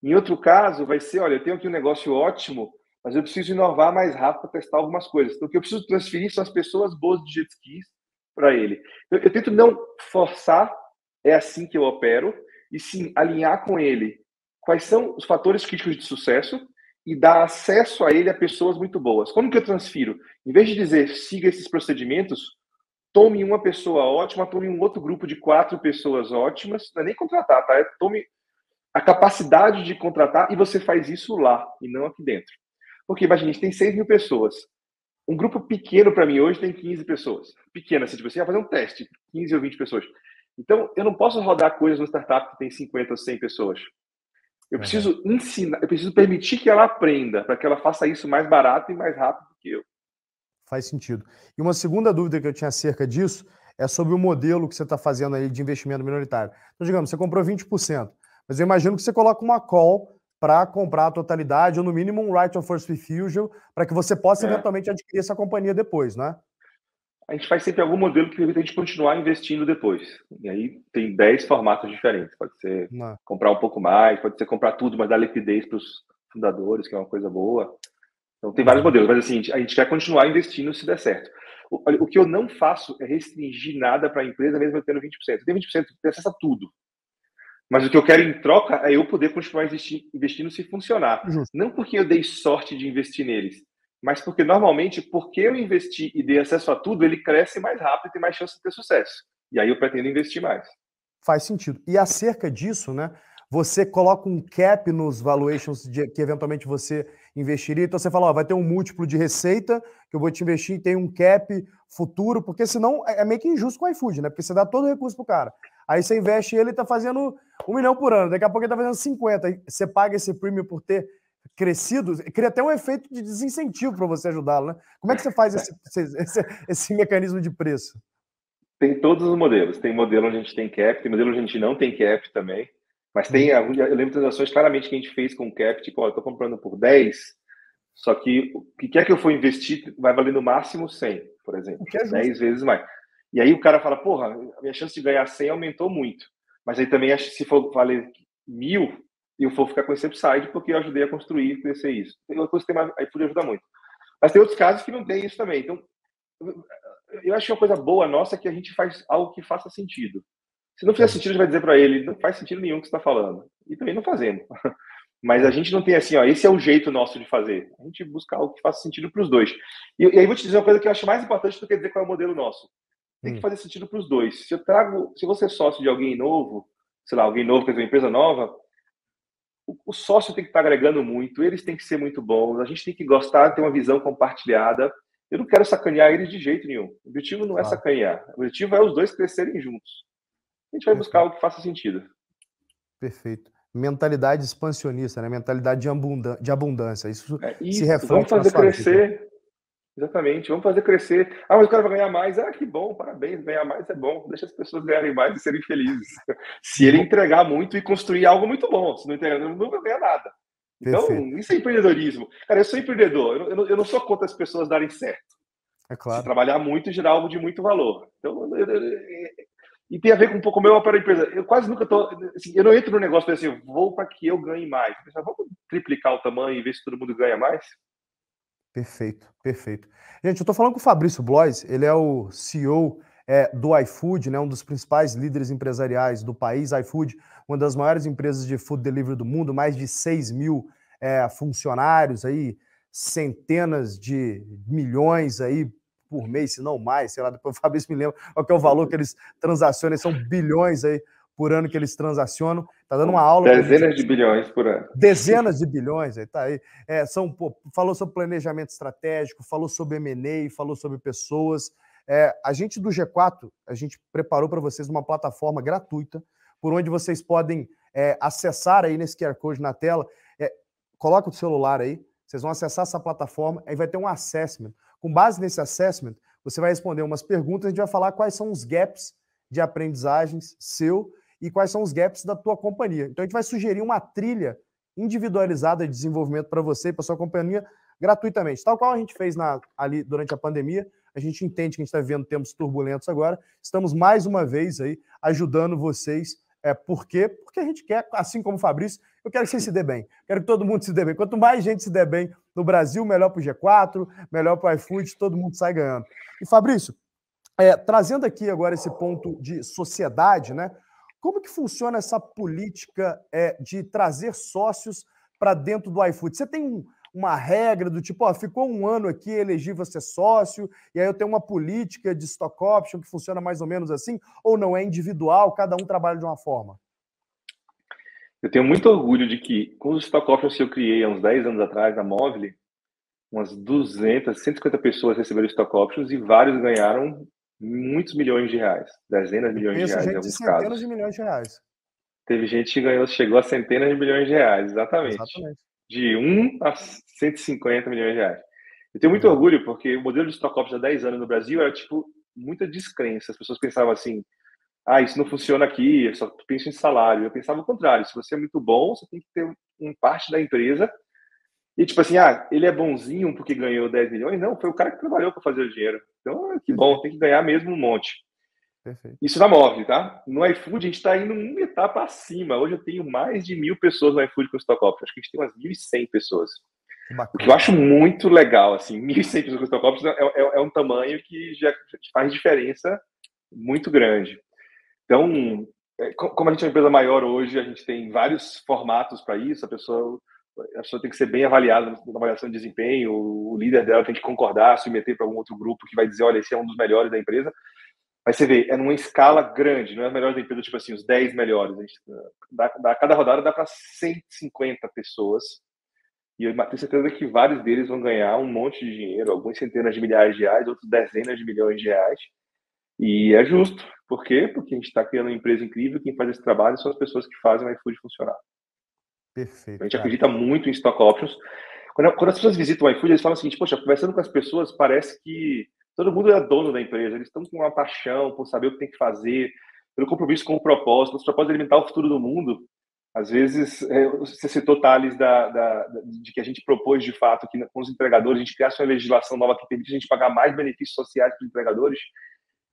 Em outro caso, vai ser, olha, eu tenho aqui um negócio ótimo, mas eu preciso inovar mais rápido para testar algumas coisas. Então, o que eu preciso transferir são as pessoas boas de jet skis para ele. Eu, eu tento não forçar, é assim que eu opero, e sim alinhar com ele quais são os fatores críticos de sucesso e dar acesso a ele a pessoas muito boas. Como que eu transfiro? Em vez de dizer siga esses procedimentos, tome uma pessoa ótima, tome um outro grupo de quatro pessoas ótimas, não é nem contratar, tá? É tome a capacidade de contratar e você faz isso lá e não aqui dentro. Porque imagina, a gente tem 6 mil pessoas. Um grupo pequeno para mim hoje tem 15 pessoas. Pequeno, assim, tipo, você vai fazer um teste, 15 ou 20 pessoas. Então, eu não posso rodar coisas no startup que tem 50 ou 100 pessoas. Eu preciso uhum. ensinar, eu preciso permitir que ela aprenda, para que ela faça isso mais barato e mais rápido que eu. Faz sentido. E uma segunda dúvida que eu tinha acerca disso é sobre o modelo que você está fazendo aí de investimento minoritário. Então, digamos, você comprou 20%, mas eu imagino que você coloca uma call para comprar a totalidade, ou no mínimo um right of first refusal, para que você possa é. eventualmente adquirir essa companhia depois, né? A gente faz sempre algum modelo que permita a gente continuar investindo depois. E aí tem 10 formatos diferentes. Pode ser Não. comprar um pouco mais, pode ser comprar tudo, mas dar liquidez para os fundadores, que é uma coisa boa. Então tem vários modelos, mas assim, a gente quer continuar investindo se der certo. O, o que eu não faço é restringir nada para a empresa, mesmo eu tendo 20%. Eu tenho 20%, tem acesso a tudo. Mas o que eu quero em troca é eu poder continuar investindo, se funcionar. Não porque eu dei sorte de investir neles, mas porque normalmente, porque eu investi e dei acesso a tudo, ele cresce mais rápido e tem mais chance de ter sucesso. E aí eu pretendo investir mais. Faz sentido. E acerca disso, né? Você coloca um cap nos valuations de, que eventualmente você investiria. Então você fala, ó, vai ter um múltiplo de receita que eu vou te investir, tem um cap futuro, porque senão é, é meio que injusto com o iFood, né? Porque você dá todo o recurso pro cara. Aí você investe ele, tá fazendo um milhão por ano, daqui a pouco ele tá fazendo 50. Aí você paga esse premium por ter crescido, cria até um efeito de desincentivo para você ajudá-lo, né? Como é que você faz esse, esse, esse, mecanismo de preço? Tem todos os modelos. Tem modelo onde a gente tem cap, tem modelo onde a gente não tem cap também. Mas tem, uhum. eu lembro de transações claramente que a gente fez com cap, tipo, ó, eu tô comprando por 10, só que o que quer que eu for investir vai valer no máximo 100, por exemplo. É 10 vezes mais. E aí o cara fala, porra, a minha chance de ganhar 100 aumentou muito. Mas aí também, se for valer mil, e eu vou ficar com esse upside porque eu ajudei a construir e crescer isso. Tem outro sistema iFood ajuda muito. Mas tem outros casos que não tem isso também. Então, eu acho que uma coisa boa nossa é que a gente faz algo que faça sentido. Se não fizer sentido, a gente vai dizer para ele, não faz sentido nenhum que você está falando. E também não fazemos. Mas a gente não tem assim, ó, esse é o jeito nosso de fazer. A gente busca algo que faça sentido para os dois. E, e, aí vou te dizer uma coisa que eu acho mais importante do que dizer qual é o modelo nosso. Tem que hum. fazer sentido para os dois. Se eu trago, se você é sócio de alguém novo, sei lá, alguém novo que tem uma empresa nova, o sócio tem que estar agregando muito, eles têm que ser muito bons, a gente tem que gostar, ter uma visão compartilhada. Eu não quero sacanear eles de jeito nenhum. O objetivo não é sacanear. O objetivo é os dois crescerem juntos. A gente vai buscar algo que faça sentido. Perfeito. Mentalidade expansionista, né? Mentalidade de, abundância. Isso, é, isso. se reflete Vamos fazer crescer. Vida. Exatamente, vamos fazer crescer. Ah, mas o cara vai ganhar mais. Ah, que bom, parabéns, ganhar mais é bom. Deixa as pessoas ganharem mais e serem felizes. Se ele entregar muito e construir algo muito bom, se não entregar, não vai ganhar nada. Então, Perfeito. isso é empreendedorismo. Cara, eu sou empreendedor, eu não, eu não sou contra as pessoas darem certo. É claro. Se trabalhar muito e gerar algo de muito valor. Então, eu, eu, e tem a ver com um pouco meu para a empresa. Eu quase nunca tô, assim, eu não entro no negócio assim, vou para que eu ganhe mais. Vamos triplicar o tamanho e ver se todo mundo ganha mais? Perfeito, perfeito. Gente, eu estou falando com o Fabrício Blois, ele é o CEO é, do iFood, né, um dos principais líderes empresariais do país. iFood, uma das maiores empresas de food delivery do mundo, mais de 6 mil é, funcionários, aí, centenas de milhões aí por mês, se não mais, sei lá, depois o Fabrício me lembra qual que é o valor que eles transacionam, são bilhões aí por ano que eles transacionam. Está dando uma aula. Dezenas de bilhões por ano. Dezenas de bilhões, aí tá aí. É, são, pô, falou sobre planejamento estratégico, falou sobre M&A, falou sobre pessoas. É, a gente do G4, a gente preparou para vocês uma plataforma gratuita por onde vocês podem é, acessar aí nesse QR Code na tela. É, coloca o celular aí, vocês vão acessar essa plataforma, aí vai ter um assessment. Com base nesse assessment, você vai responder umas perguntas, a gente vai falar quais são os gaps de aprendizagens seu e quais são os gaps da tua companhia. Então a gente vai sugerir uma trilha individualizada de desenvolvimento para você e para sua companhia gratuitamente, tal qual a gente fez na, ali durante a pandemia. A gente entende que a gente está vivendo tempos turbulentos agora. Estamos mais uma vez aí ajudando vocês. É, por quê? Porque a gente quer, assim como o Fabrício, eu quero que você se dê bem. Quero que todo mundo se dê bem. Quanto mais gente se dê bem no Brasil, melhor para o G4, melhor para o iFood, todo mundo sai ganhando. E Fabrício, é, trazendo aqui agora esse ponto de sociedade, né? Como que funciona essa política é, de trazer sócios para dentro do iFood? Você tem um, uma regra do tipo, ó, ficou um ano aqui, elegi você sócio, e aí eu tenho uma política de stock option que funciona mais ou menos assim, ou não é individual, cada um trabalha de uma forma? Eu tenho muito orgulho de que, com os stock options que eu criei há uns 10 anos atrás na Móvel, umas 200, 150 pessoas receberam stock options e vários ganharam muitos milhões de reais, dezenas de milhões de reais em alguns centenas casos. de milhões de reais. Teve gente que ganhou, chegou a centenas de milhões de reais, exatamente. exatamente. De 1 a 150 milhões de reais. Eu tenho muito orgulho porque o modelo de stock options há 10 anos no Brasil era tipo muita descrença. As pessoas pensavam assim: ah, isso não funciona aqui, eu só penso em salário. Eu pensava o contrário: se você é muito bom, você tem que ter um parte da empresa. E tipo assim, ah, ele é bonzinho porque ganhou 10 milhões? Não, foi o cara que trabalhou para fazer o dinheiro. Então, que bom, tem que ganhar mesmo um monte. Perfeito. Isso na Move, tá? No iFood, a gente está indo uma etapa acima. Hoje eu tenho mais de mil pessoas no iFood com Stock Options. Acho que a gente tem umas 1.100 pessoas. O que eu acho muito legal, assim, 1.100 pessoas com Stock Options é, é, é, um tamanho que já faz diferença muito grande. Então, é, como a gente é uma empresa maior hoje, a gente tem vários formatos para isso. A pessoa, a pessoa tem que ser bem avaliada na avaliação de desempenho. O líder dela tem que concordar, se meter para algum outro grupo que vai dizer, olha, esse é um dos melhores da empresa. Mas você vê, é numa escala grande, não é melhor da empresa, tipo assim, os 10 melhores. A gente, dá, dá, cada rodada dá para 150 pessoas. E eu tenho certeza que vários deles vão ganhar um monte de dinheiro, algumas centenas de milhares de reais, outros dezenas de milhões de reais. E é justo. Por quê? Porque a gente está criando uma empresa incrível, quem faz esse trabalho são as pessoas que fazem o iFood funcionar. Perfeito. A gente cara. acredita muito em stock options. Quando, quando, as pessoas visitam o iFood, eles falam o seguinte, poxa, conversando com as pessoas, parece que todo mundo é dono da empresa, eles estão com uma paixão por saber o que tem que fazer, pelo compromisso com o propósito, nosso propósito é alimentar o futuro do mundo. Às vezes, é, você citou, Thales, da, da, de que a gente propôs, de fato, que com os entregadores, a gente criasse uma legislação nova que permite a gente pagar mais benefícios sociais para os entregadores.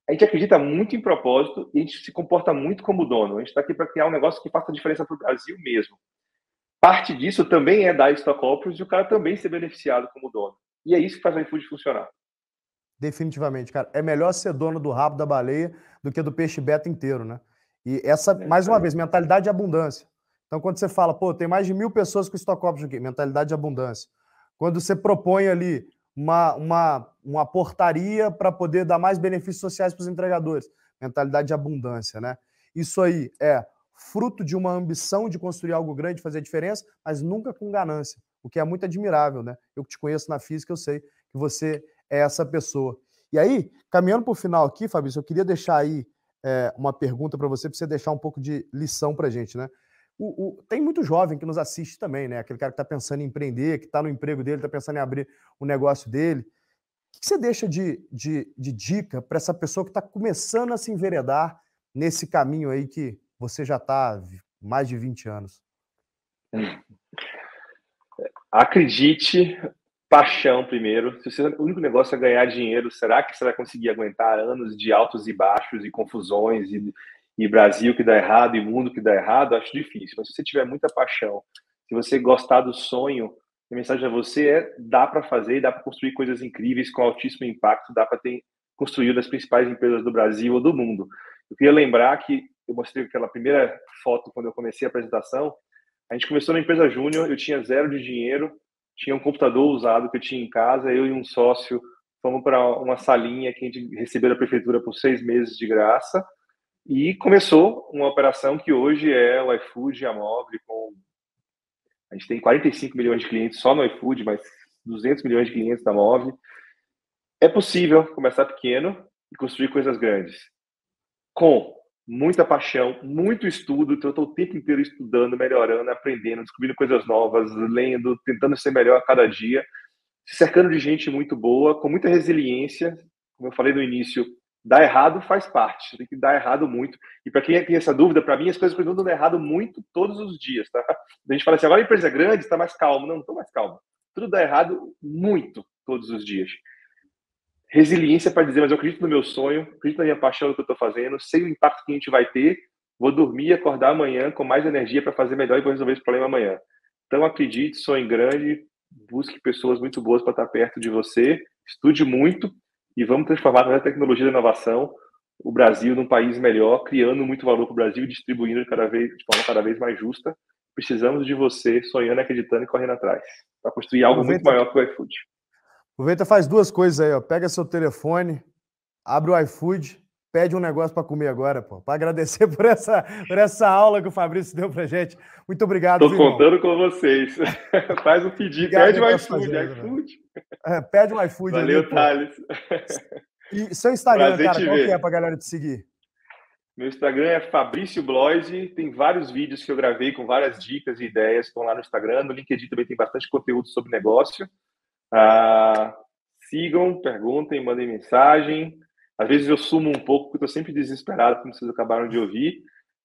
A gente acredita muito em propósito e a gente se comporta muito como dono. A gente está aqui para criar um negócio que faça diferença para o Brasil mesmo. Parte disso também é dar stock options e o cara também ser beneficiado como dono. E é isso que faz o iFood funcionar. Definitivamente, cara. É melhor ser dono do rabo da baleia do que do peixe beta inteiro, né? E essa, é, mais uma vez, mentalidade de abundância. Então, quando você fala, pô, tem mais de mil pessoas com stock options aqui, mentalidade de abundância. Quando você propõe ali uma, uma, uma portaria para poder dar mais benefícios sociais para os entregadores, mentalidade de abundância, né? Isso aí é fruto de uma ambição de construir algo grande, fazer diferença, mas nunca com ganância, o que é muito admirável, né? Eu que te conheço na física, eu sei que você é essa pessoa. E aí, caminhando para o final aqui, Fabrício, eu queria deixar aí é, uma pergunta para você, para você deixar um pouco de lição para gente, né? O, o, tem muito jovem que nos assiste também, né? Aquele cara que está pensando em empreender, que está no emprego dele, está pensando em abrir o negócio dele. O que você deixa de, de, de dica para essa pessoa que está começando a se enveredar nesse caminho aí que você já está mais de 20 anos? Acredite, paixão primeiro. Se o único negócio é ganhar dinheiro, será que você vai conseguir aguentar anos de altos e baixos e confusões e, e Brasil que dá errado e mundo que dá errado? Acho difícil. Mas se você tiver muita paixão, se você gostar do sonho, a mensagem a você é: dá para fazer, dá para construir coisas incríveis com altíssimo impacto, dá para ter construído as principais empresas do Brasil ou do mundo. Eu queria lembrar que eu mostrei aquela primeira foto quando eu comecei a apresentação. A gente começou na empresa júnior, eu tinha zero de dinheiro, tinha um computador usado que eu tinha em casa, eu e um sócio fomos para uma salinha que a gente recebeu da prefeitura por seis meses de graça e começou uma operação que hoje é o iFood, a Mobile, com a gente tem 45 milhões de clientes só no iFood, mas 200 milhões de clientes da Move. É possível começar pequeno e construir coisas grandes. Com muita paixão, muito estudo, então eu estou o tempo inteiro estudando, melhorando, aprendendo, descobrindo coisas novas, lendo, tentando ser melhor a cada dia, se cercando de gente muito boa, com muita resiliência, como eu falei no início, Dar errado faz parte, tem que dar errado muito. E para quem tem essa dúvida, para mim as coisas continuam dando errado muito todos os dias, tá? A gente fala assim, agora a empresa é grande, está mais calmo. Não, não estou mais calmo. Tudo dá errado muito todos os dias. Resiliência para dizer, mas eu acredito no meu sonho, acredito na minha paixão do que eu estou fazendo, sei o impacto que a gente vai ter, vou dormir e acordar amanhã com mais energia para fazer melhor e vou resolver esse problema amanhã. Então acredite, sonhe grande, busque pessoas muito boas para estar perto de você, estude muito e vamos transformar a tecnologia da inovação o Brasil num país melhor, criando muito valor para o Brasil e distribuindo cada vez, de forma cada vez mais justa. Precisamos de você sonhando, acreditando e correndo atrás para construir algo muito maior que o iFood. Aproveita faz duas coisas aí, ó. Pega seu telefone, abre o iFood, pede um negócio para comer agora, pô. Para agradecer por essa, por essa aula que o Fabrício deu pra gente. Muito obrigado. Estou contando com vocês. Faz um pedido, pede um iFood, fazendo, iFood. É, pede um iFood. Valeu, ali, Thales. E seu Instagram, Prazer cara, qual que é pra galera te seguir? Meu Instagram é Fabrício Bloise, tem vários vídeos que eu gravei com várias dicas e ideias, estão lá no Instagram, no LinkedIn também tem bastante conteúdo sobre negócio. Ah, sigam, perguntem, mandem mensagem. Às vezes eu sumo um pouco, porque estou sempre desesperado, como vocês acabaram de ouvir.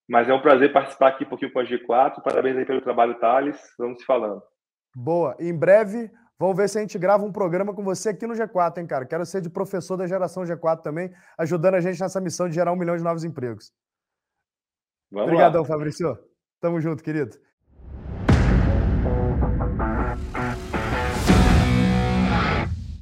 Mas é um prazer participar aqui um pouquinho com a G4. Parabéns aí pelo trabalho, Thales. Vamos se falando. Boa. Em breve, vamos ver se a gente grava um programa com você aqui no G4, hein, cara? Quero ser de professor da geração G4 também, ajudando a gente nessa missão de gerar um milhão de novos empregos. Vamos Obrigadão, lá. Fabrício. Tamo junto, querido.